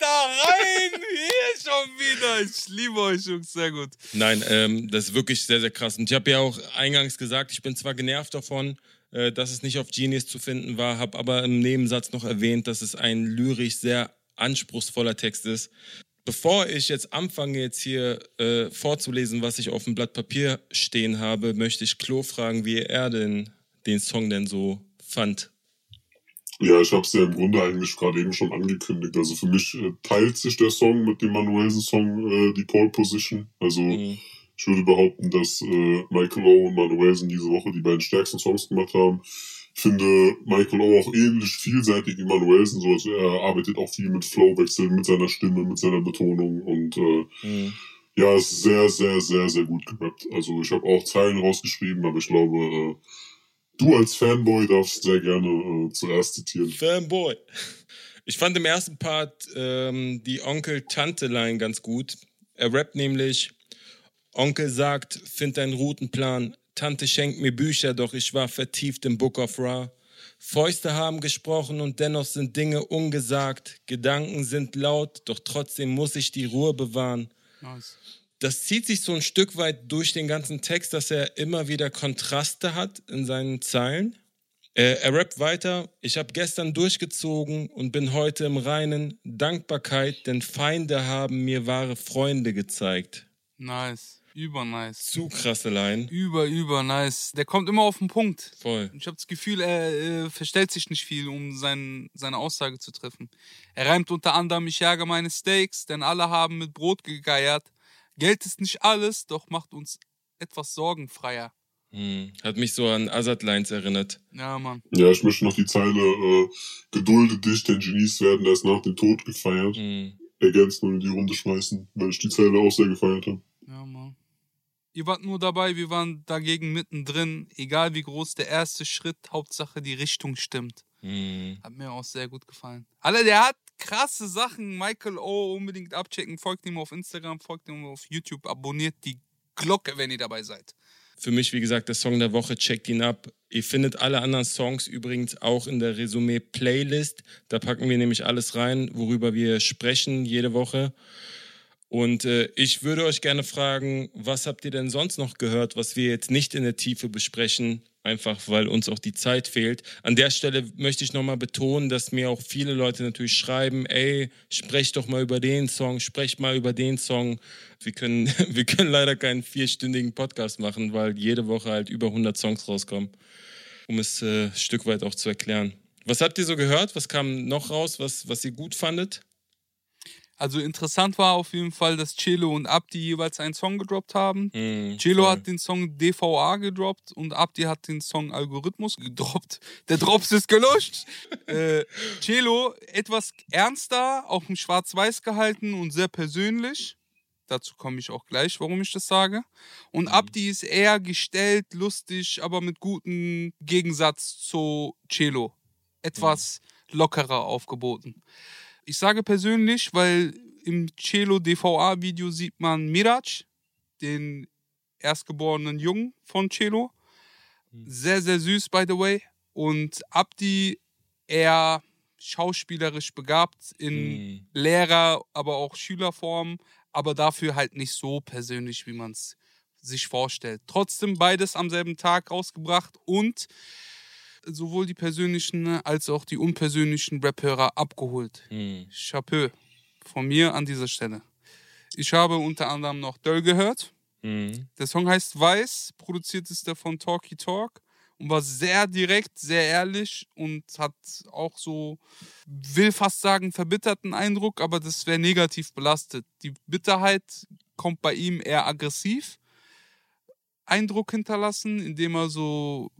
Rhetorikmeister rein! Hier schon wieder. Ich liebe euch, Jungs, sehr gut. Nein, ähm, das ist wirklich sehr, sehr krass. Und ich habe ja auch eingangs gesagt, ich bin zwar genervt davon, äh, dass es nicht auf Genius zu finden war, habe aber im Nebensatz noch erwähnt, dass es ein lyrisch sehr anspruchsvoller Text ist. Bevor ich jetzt anfange, jetzt hier äh, vorzulesen, was ich auf dem Blatt Papier stehen habe, möchte ich Klo fragen, wie er denn den Song denn so fand. Ja, ich habe es ja im Grunde eigentlich gerade eben schon angekündigt. Also für mich äh, teilt sich der Song mit dem Manuelsen-Song äh, die Pole Position. Also Mhm. ich würde behaupten, dass äh, Michael O. und Manuelsen diese Woche die beiden stärksten Songs gemacht haben. finde Michael O auch ähnlich vielseitig wie Manuelsen. So, also er arbeitet auch viel mit Flowwechseln, mit seiner Stimme, mit seiner Betonung und äh, Mhm. ja, ist sehr, sehr, sehr, sehr gut gerappt. Also ich habe auch Zeilen rausgeschrieben, aber ich glaube, äh, du als Fanboy darfst sehr gerne äh, zuerst zitieren. Fanboy. Ich fand im ersten Part ähm, die Onkel-Tante-Line ganz gut. Er rappt nämlich, Onkel sagt, find deinen Routenplan. Tante schenkt mir Bücher, doch ich war vertieft im Book of Ra. Fäuste haben gesprochen und dennoch sind Dinge ungesagt. Gedanken sind laut, doch trotzdem muss ich die Ruhe bewahren. Nice. Das zieht sich so ein Stück weit durch den ganzen Text, dass er immer wieder Kontraste hat in seinen Zeilen. Äh, er rappt weiter. Ich habe gestern durchgezogen und bin heute im Reinen. Dankbarkeit, denn Feinde haben mir wahre Freunde gezeigt. Nice. Über nice. Zu krasse Line. Über, über nice. Der kommt immer auf den Punkt. Voll. Ich habe das Gefühl, er äh, verstellt sich nicht viel, um sein, seine Aussage zu treffen. Er reimt unter anderem, ich jage meine Steaks, denn alle haben mit Brot gegeiert. Geld ist nicht alles, doch macht uns etwas sorgenfreier. Hm. Hat mich so an Azad Lines erinnert. Ja, Mann. Ja, ich möchte noch die Zeile, äh, gedulde dich, denn Genies werden erst nach dem Tod gefeiert. Hm. Ergänzt nur in die Runde schmeißen, weil ich die Zeile auch sehr gefeiert habe. Ja, Mann. Ihr wart nur dabei, wir waren dagegen mittendrin. Egal wie groß der erste Schritt, Hauptsache die Richtung stimmt. Hm. Hat mir auch sehr gut gefallen. Alter, der hat krasse Sachen. Michael O. unbedingt abchecken. Folgt ihm auf Instagram, folgt ihm auf YouTube, abonniert die Glocke, wenn ihr dabei seid. Für mich, wie gesagt, der Song der Woche, checkt ihn ab. Ihr findet alle anderen Songs übrigens auch in der Resümee-Playlist. Da packen wir nämlich alles rein, worüber wir sprechen jede Woche. Und äh, ich würde euch gerne fragen, was habt ihr denn sonst noch gehört, was wir jetzt nicht in der Tiefe besprechen, einfach weil uns auch die Zeit fehlt. An der Stelle möchte ich nochmal betonen, dass mir auch viele Leute natürlich schreiben, ey, sprech doch mal über den Song, sprech mal über den Song. Wir können, [LAUGHS] wir können leider keinen vierstündigen Podcast machen, weil jede Woche halt über 100 Songs rauskommen, um es äh, Stück weit auch zu erklären. Was habt ihr so gehört? Was kam noch raus, was, was ihr gut fandet? Also interessant war auf jeden Fall, dass Celo und Abdi jeweils einen Song gedroppt haben. Hm, Celo voll. hat den Song DVA gedroppt und Abdi hat den Song Algorithmus gedroppt. [LAUGHS] Der Drops ist gelöscht. äh, Celo etwas ernster, auch im Schwarz-Weiß gehalten und sehr persönlich. Dazu komme ich auch gleich, warum ich das sage. Und Abdi ist eher gestellt, lustig, aber mit gutem Gegensatz zu Celo. Etwas lockerer aufgeboten. Ich sage persönlich, weil im Celo DVA-Video sieht man Miraj, den erstgeborenen Jungen von Celo. Sehr, sehr süß, by the way. Und Abdi eher schauspielerisch begabt in Lehrer-, aber auch Schülerform, aber dafür halt nicht so persönlich, wie man es sich vorstellt. Trotzdem beides am selben Tag rausgebracht und sowohl die persönlichen als auch die unpersönlichen Rap-Hörer abgeholt. Hm. Chapeau von mir an dieser Stelle. Ich habe unter anderem noch Döll gehört. Hm. Der Song heißt Weiß, produziert ist der von Talky Talk und war sehr direkt, sehr ehrlich und hat auch so, will fast sagen, verbitterten Eindruck, aber das wäre negativ belastet. Die Bitterheit kommt bei ihm eher aggressiv. Eindruck hinterlassen, indem er so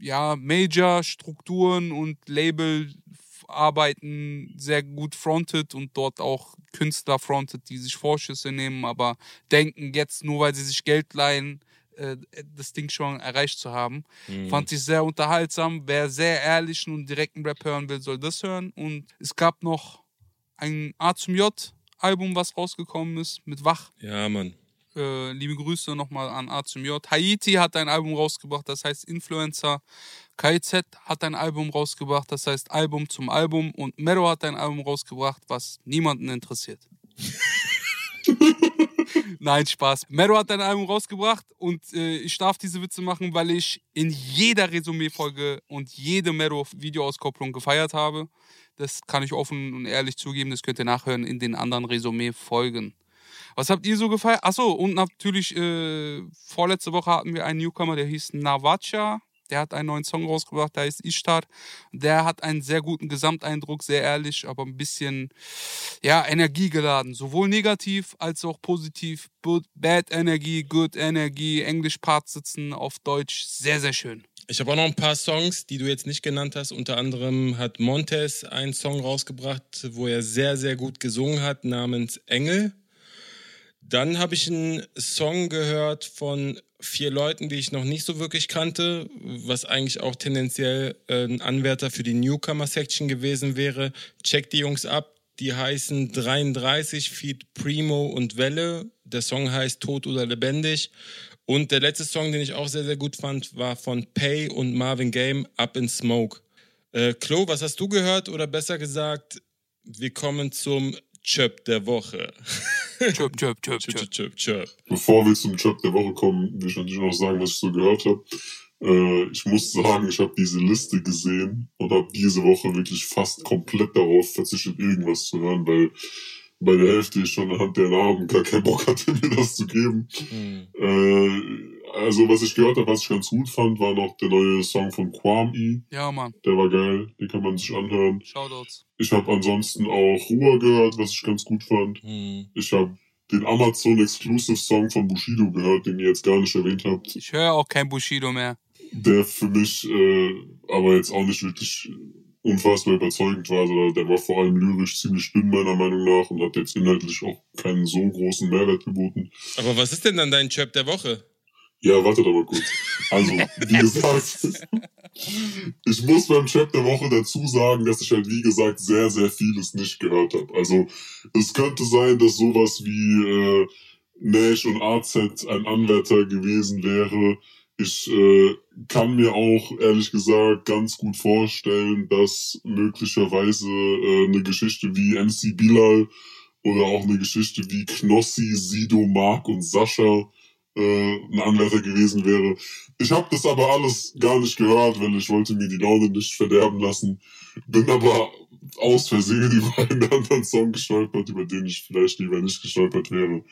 ja, Major-Strukturen und Label-Arbeiten sehr gut frontet und dort auch Künstler frontet, die sich Vorschüsse nehmen, aber denken jetzt nur, weil sie sich Geld leihen, äh, das Ding schon erreicht zu haben. Mhm. Fand ich sehr unterhaltsam. Wer sehr ehrlichen und direkten Rap hören will, soll das hören. Und es gab noch ein A zum J Album, was rausgekommen ist, mit Wach. Ja, Mann. Äh, liebe Grüße nochmal an A zum J. Haiti hat ein Album rausgebracht, das heißt Influencer. KZ hat ein Album rausgebracht, das heißt Album zum Album. Und Mero hat ein Album rausgebracht, was niemanden interessiert. [LAUGHS] Nein, Spaß. Mero hat ein Album rausgebracht und äh, ich darf diese Witze machen, weil ich in jeder Resümee-Folge und jede Mero-Videoauskopplung gefeiert habe. Das kann ich offen und ehrlich zugeben, das könnt ihr nachhören in den anderen Resümee-Folgen. Was habt ihr so gefeiert? Achso, und natürlich, äh, vorletzte Woche hatten wir einen Newcomer, der hieß Navacha. Der hat einen neuen Song rausgebracht, der heißt Ishtar. Der hat einen sehr guten Gesamteindruck, sehr ehrlich, aber ein bisschen, ja, energiegeladen. Sowohl negativ als auch positiv. Bad Energie, Good Energie, Englisch Part sitzen auf Deutsch. Sehr, sehr schön. Ich habe auch noch ein paar Songs, die du jetzt nicht genannt hast. Unter anderem hat Montes einen Song rausgebracht, wo er sehr, sehr gut gesungen hat, namens Engel. Dann habe ich einen Song gehört von vier Leuten, die ich noch nicht so wirklich kannte, was eigentlich auch tendenziell äh, ein Anwärter für die Newcomer-Section gewesen wäre. Check die Jungs ab. Die heißen 33 Feet Primo und Welle. Der Song heißt Tot oder Lebendig. Und der letzte Song, den ich auch sehr, sehr gut fand, war von Pay und Marvin Game, Up in Smoke. Äh, Klo, was hast du gehört? Oder besser gesagt, wir kommen zum Chöp der Woche. Chöp, chöp, chöp, chöp, chöp, chöp. Bevor wir zum Chöp der Woche kommen, will ich natürlich noch sagen, was ich so gehört habe. Äh, ich muss sagen, ich habe diese Liste gesehen und habe diese Woche wirklich fast komplett darauf verzichtet, irgendwas zu hören, weil bei der Hälfte ich schon anhand der Namen gar keinen Bock hatte, [LAUGHS] mir das zu geben. Mhm. Äh, also, was ich gehört habe, was ich ganz gut fand, war noch der neue Song von Kwame. Ja, Mann. Der war geil, den kann man sich anhören. Shoutouts. Ich habe ansonsten auch Ruhe gehört, was ich ganz gut fand. Mhm. Ich habe den Amazon Exclusive Song von Bushido gehört, den ihr jetzt gar nicht erwähnt habt. Ich höre auch kein Bushido mehr. Der für mich äh, aber jetzt auch nicht wirklich unfassbar überzeugend war. Also der war vor allem lyrisch ziemlich dünn, meiner Meinung nach, und hat jetzt inhaltlich auch keinen so großen Mehrwert geboten. Aber was ist denn dann dein Chap der Woche? Ja, warte doch mal kurz. Also, [LAUGHS] wie gesagt, [LAUGHS] ich muss beim Chap der Woche dazu sagen, dass ich halt, wie gesagt, sehr, sehr vieles nicht gehört habe. Also, es könnte sein, dass sowas wie äh, Nash und AZ ein Anwärter gewesen wäre. Ich äh, kann mir auch, ehrlich gesagt, ganz gut vorstellen, dass möglicherweise äh, eine Geschichte wie MC Bilal oder auch eine Geschichte wie Knossi, Sido, Mark und Sascha äh, ein Anwärter gewesen wäre. Ich habe das aber alles gar nicht gehört, weil ich wollte mir die Laune nicht verderben lassen. Bin aber aus Versehen [LAUGHS] über einen anderen Song gestolpert, über den ich vielleicht lieber nicht gestolpert wäre.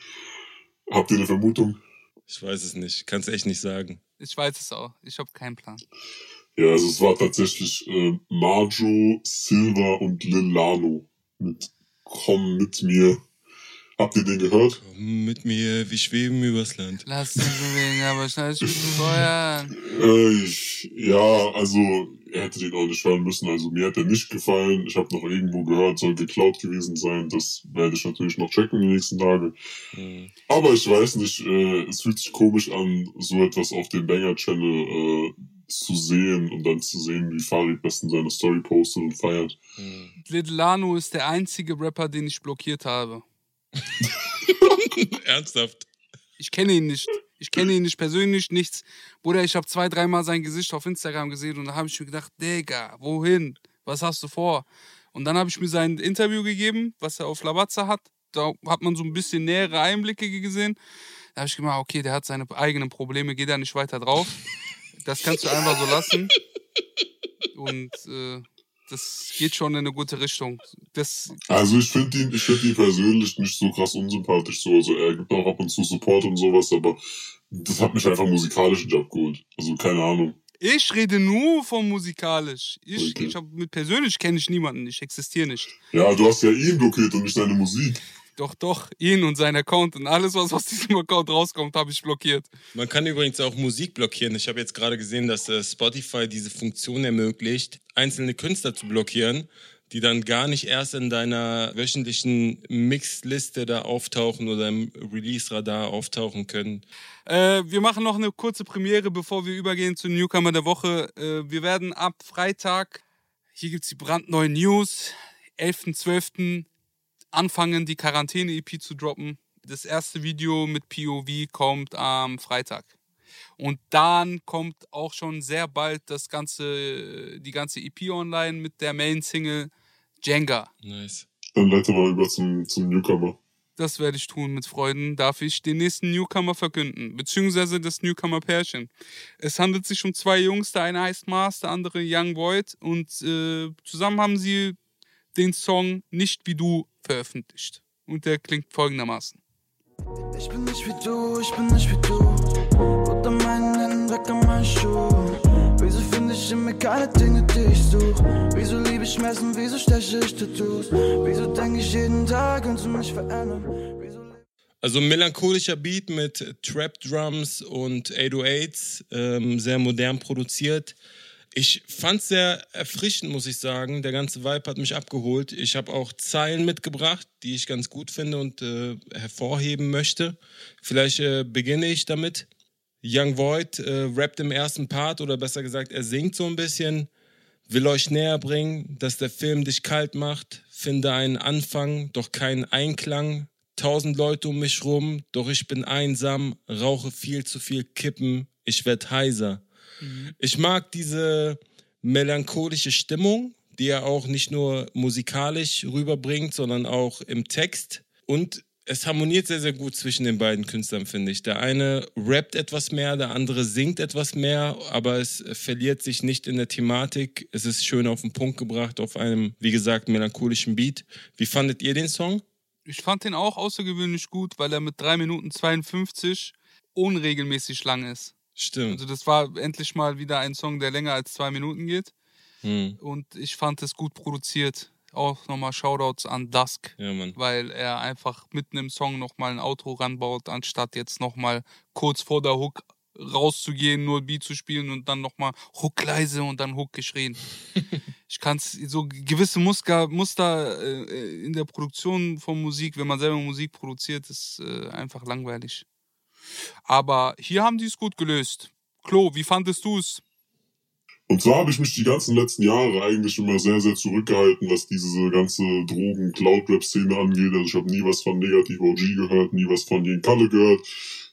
Habt ihr eine Vermutung? Ich weiß es nicht. Kann es echt nicht sagen. Ich weiß es auch. Ich habe keinen Plan. Ja, also es war tatsächlich äh, Marjo, Silva und Lil Lano mit Komm mit mir. Habt ihr den gehört? Komm mit mir, wir schweben übers Land. Lass dich bewegen, aber schnell steuern. Äh, ich, ja, also er hätte den auch nicht hören müssen. Also mir hat er nicht gefallen. Ich habe noch irgendwo gehört, soll geklaut gewesen sein. Das werde ich natürlich noch checken die nächsten Tage. Mhm. Aber ich weiß nicht, äh, es fühlt sich komisch an, so etwas auf dem Banger-Channel äh, zu sehen und dann zu sehen, wie Farid besten seine Story postet und feiert. Mhm. Little Lano ist der einzige Rapper, den ich blockiert habe. [LAUGHS] Ernsthaft? Ich kenne ihn nicht. Ich kenne ihn nicht persönlich, nichts. Bruder, ich habe zwei, dreimal sein Gesicht auf Instagram gesehen und da habe ich mir gedacht, Digga, wohin? Was hast du vor? Und dann habe ich mir sein Interview gegeben, was er auf Lavazza hat. Da hat man so ein bisschen nähere Einblicke gesehen. Da habe ich gedacht, okay, der hat seine eigenen Probleme, geht da nicht weiter drauf. Das kannst du einfach so lassen. Und äh, das geht schon in eine gute Richtung. Das also ich finde ihn, ich finde ihn persönlich nicht so krass unsympathisch so. Also er gibt auch ab und zu Support und sowas, aber das hat mich einfach musikalisch nicht abgeholt. Also keine Ahnung. Ich rede nur von musikalisch. Ich, okay. ich hab, mit persönlich kenne ich niemanden. Ich existiere nicht. Ja, du hast ja ihn blockiert und nicht seine Musik. Doch, doch, ihn und sein Account und alles, was aus diesem Account rauskommt, habe ich blockiert. Man kann übrigens auch Musik blockieren. Ich habe jetzt gerade gesehen, dass äh, Spotify diese Funktion ermöglicht, einzelne Künstler zu blockieren, die dann gar nicht erst in deiner wöchentlichen Mixliste da auftauchen oder im Release-Radar auftauchen können. Äh, wir machen noch eine kurze Premiere, bevor wir übergehen zu Newcomer der Woche. Äh, wir werden ab Freitag, hier gibt es die brandneuen News, 11.12 anfangen, die Quarantäne-EP zu droppen. Das erste Video mit POV kommt am Freitag. Und dann kommt auch schon sehr bald das ganze, die ganze EP online mit der Main-Single Jenga. Nice. Dann leite mal über zum, zum Newcomer. Das werde ich tun mit Freuden. Darf ich den nächsten Newcomer verkünden, beziehungsweise das Newcomer-Pärchen. Es handelt sich um zwei Jungs, der eine heißt Mars, der andere Young Void. Und äh, zusammen haben sie den Song Nicht wie du veröffentlicht. Und der klingt folgendermaßen. Ich bin nicht wie du, ich bin nicht wie du. Unter meinen Händen weg an meinen Schuhen. Wieso finde ich in mir keine Dinge, die ich suche? Wieso liebe ich Messen, wieso steche ich Tattoos? Wieso denke ich jeden Tag, kannst du mich verändern? Also ein melancholischer Beat mit Trap Drums und 808s, ähm, sehr modern produziert. Ich fand es sehr erfrischend, muss ich sagen. Der ganze Vibe hat mich abgeholt. Ich habe auch Zeilen mitgebracht, die ich ganz gut finde und äh, hervorheben möchte. Vielleicht äh, beginne ich damit. Young Void äh, rappt im ersten Part oder besser gesagt, er singt so ein bisschen. Will euch näher bringen, dass der Film dich kalt macht. Finde einen Anfang, doch keinen Einklang. Tausend Leute um mich rum, doch ich bin einsam. Rauche viel zu viel Kippen, ich werd heiser. Ich mag diese melancholische Stimmung, die er auch nicht nur musikalisch rüberbringt, sondern auch im Text. Und es harmoniert sehr, sehr gut zwischen den beiden Künstlern, finde ich. Der eine rappt etwas mehr, der andere singt etwas mehr, aber es verliert sich nicht in der Thematik. Es ist schön auf den Punkt gebracht, auf einem, wie gesagt, melancholischen Beat. Wie fandet ihr den Song? Ich fand den auch außergewöhnlich gut, weil er mit 3 Minuten 52 unregelmäßig lang ist. Stimmt. Also das war endlich mal wieder ein Song, der länger als zwei Minuten geht. Hm. Und ich fand es gut produziert. Auch nochmal Shoutouts an Dusk, Ja, weil er einfach mitten im Song nochmal ein Auto ranbaut, anstatt jetzt nochmal kurz vor der Hook rauszugehen, nur Beat zu spielen und dann nochmal Hook leise und dann Hook geschrien. [LAUGHS] ich kann es, so gewisse Muster, Muster äh, in der Produktion von Musik, wenn man selber Musik produziert, ist äh, einfach langweilig. Aber hier haben die es gut gelöst. Klo, wie fandest du es? Und zwar habe ich mich die ganzen letzten Jahre eigentlich immer sehr, sehr zurückgehalten, was diese ganze Drogen-Cloud-Rap-Szene angeht. Also ich habe nie was von Negativ OG gehört, nie was von Jen Kalle gehört,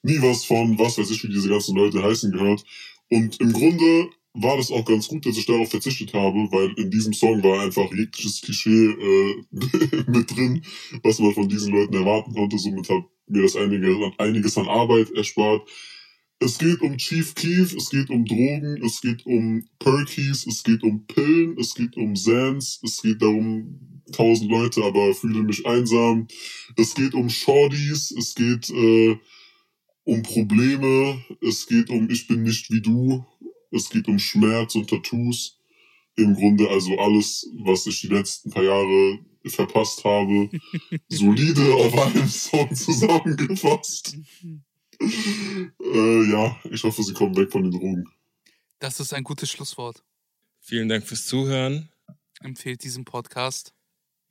nie was von, was weiß ich, wie diese ganzen Leute heißen gehört. Und im Grunde war das auch ganz gut, dass ich darauf verzichtet habe, weil in diesem Song war einfach jegliches Klischee äh, [LAUGHS] mit drin, was man von diesen Leuten erwarten konnte. Somit hat mir das einige, einiges an Arbeit erspart. Es geht um Chief Keef, es geht um Drogen, es geht um Perkies, es geht um Pillen, es geht um Sans, es geht darum, tausend Leute, aber fühle mich einsam. Es geht um Shorties, es geht äh, um Probleme, es geht um Ich bin nicht wie du, es geht um Schmerz und Tattoos. Im Grunde also alles, was ich die letzten paar Jahre verpasst habe, [LAUGHS] solide auf einem Song zusammengefasst. Äh, ja, ich hoffe, sie kommen weg von den Drogen. Das ist ein gutes Schlusswort. Vielen Dank fürs Zuhören. Empfehlt diesen Podcast.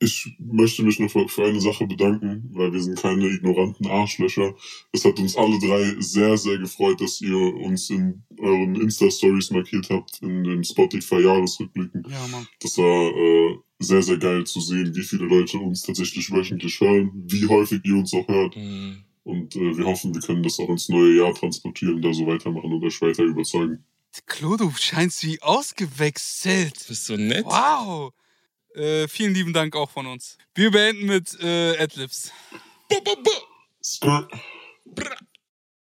Ich möchte mich noch für, für eine Sache bedanken, weil wir sind keine ignoranten Arschlöcher. Es hat uns alle drei sehr, sehr gefreut, dass ihr uns in euren Insta-Stories markiert habt, in den Spotify-Jahresrückblicken. Ja, Mann. Das war äh, sehr, sehr geil zu sehen, wie viele Leute uns tatsächlich wöchentlich hören, wie häufig ihr uns auch hört. Mhm. Und äh, wir hoffen, wir können das auch ins neue Jahr transportieren, da so weitermachen und euch weiter überzeugen. Klo, du scheinst wie ausgewechselt. Du bist so nett. Wow. Äh, vielen lieben Dank auch von uns. Wir beenden mit äh, Adlibs.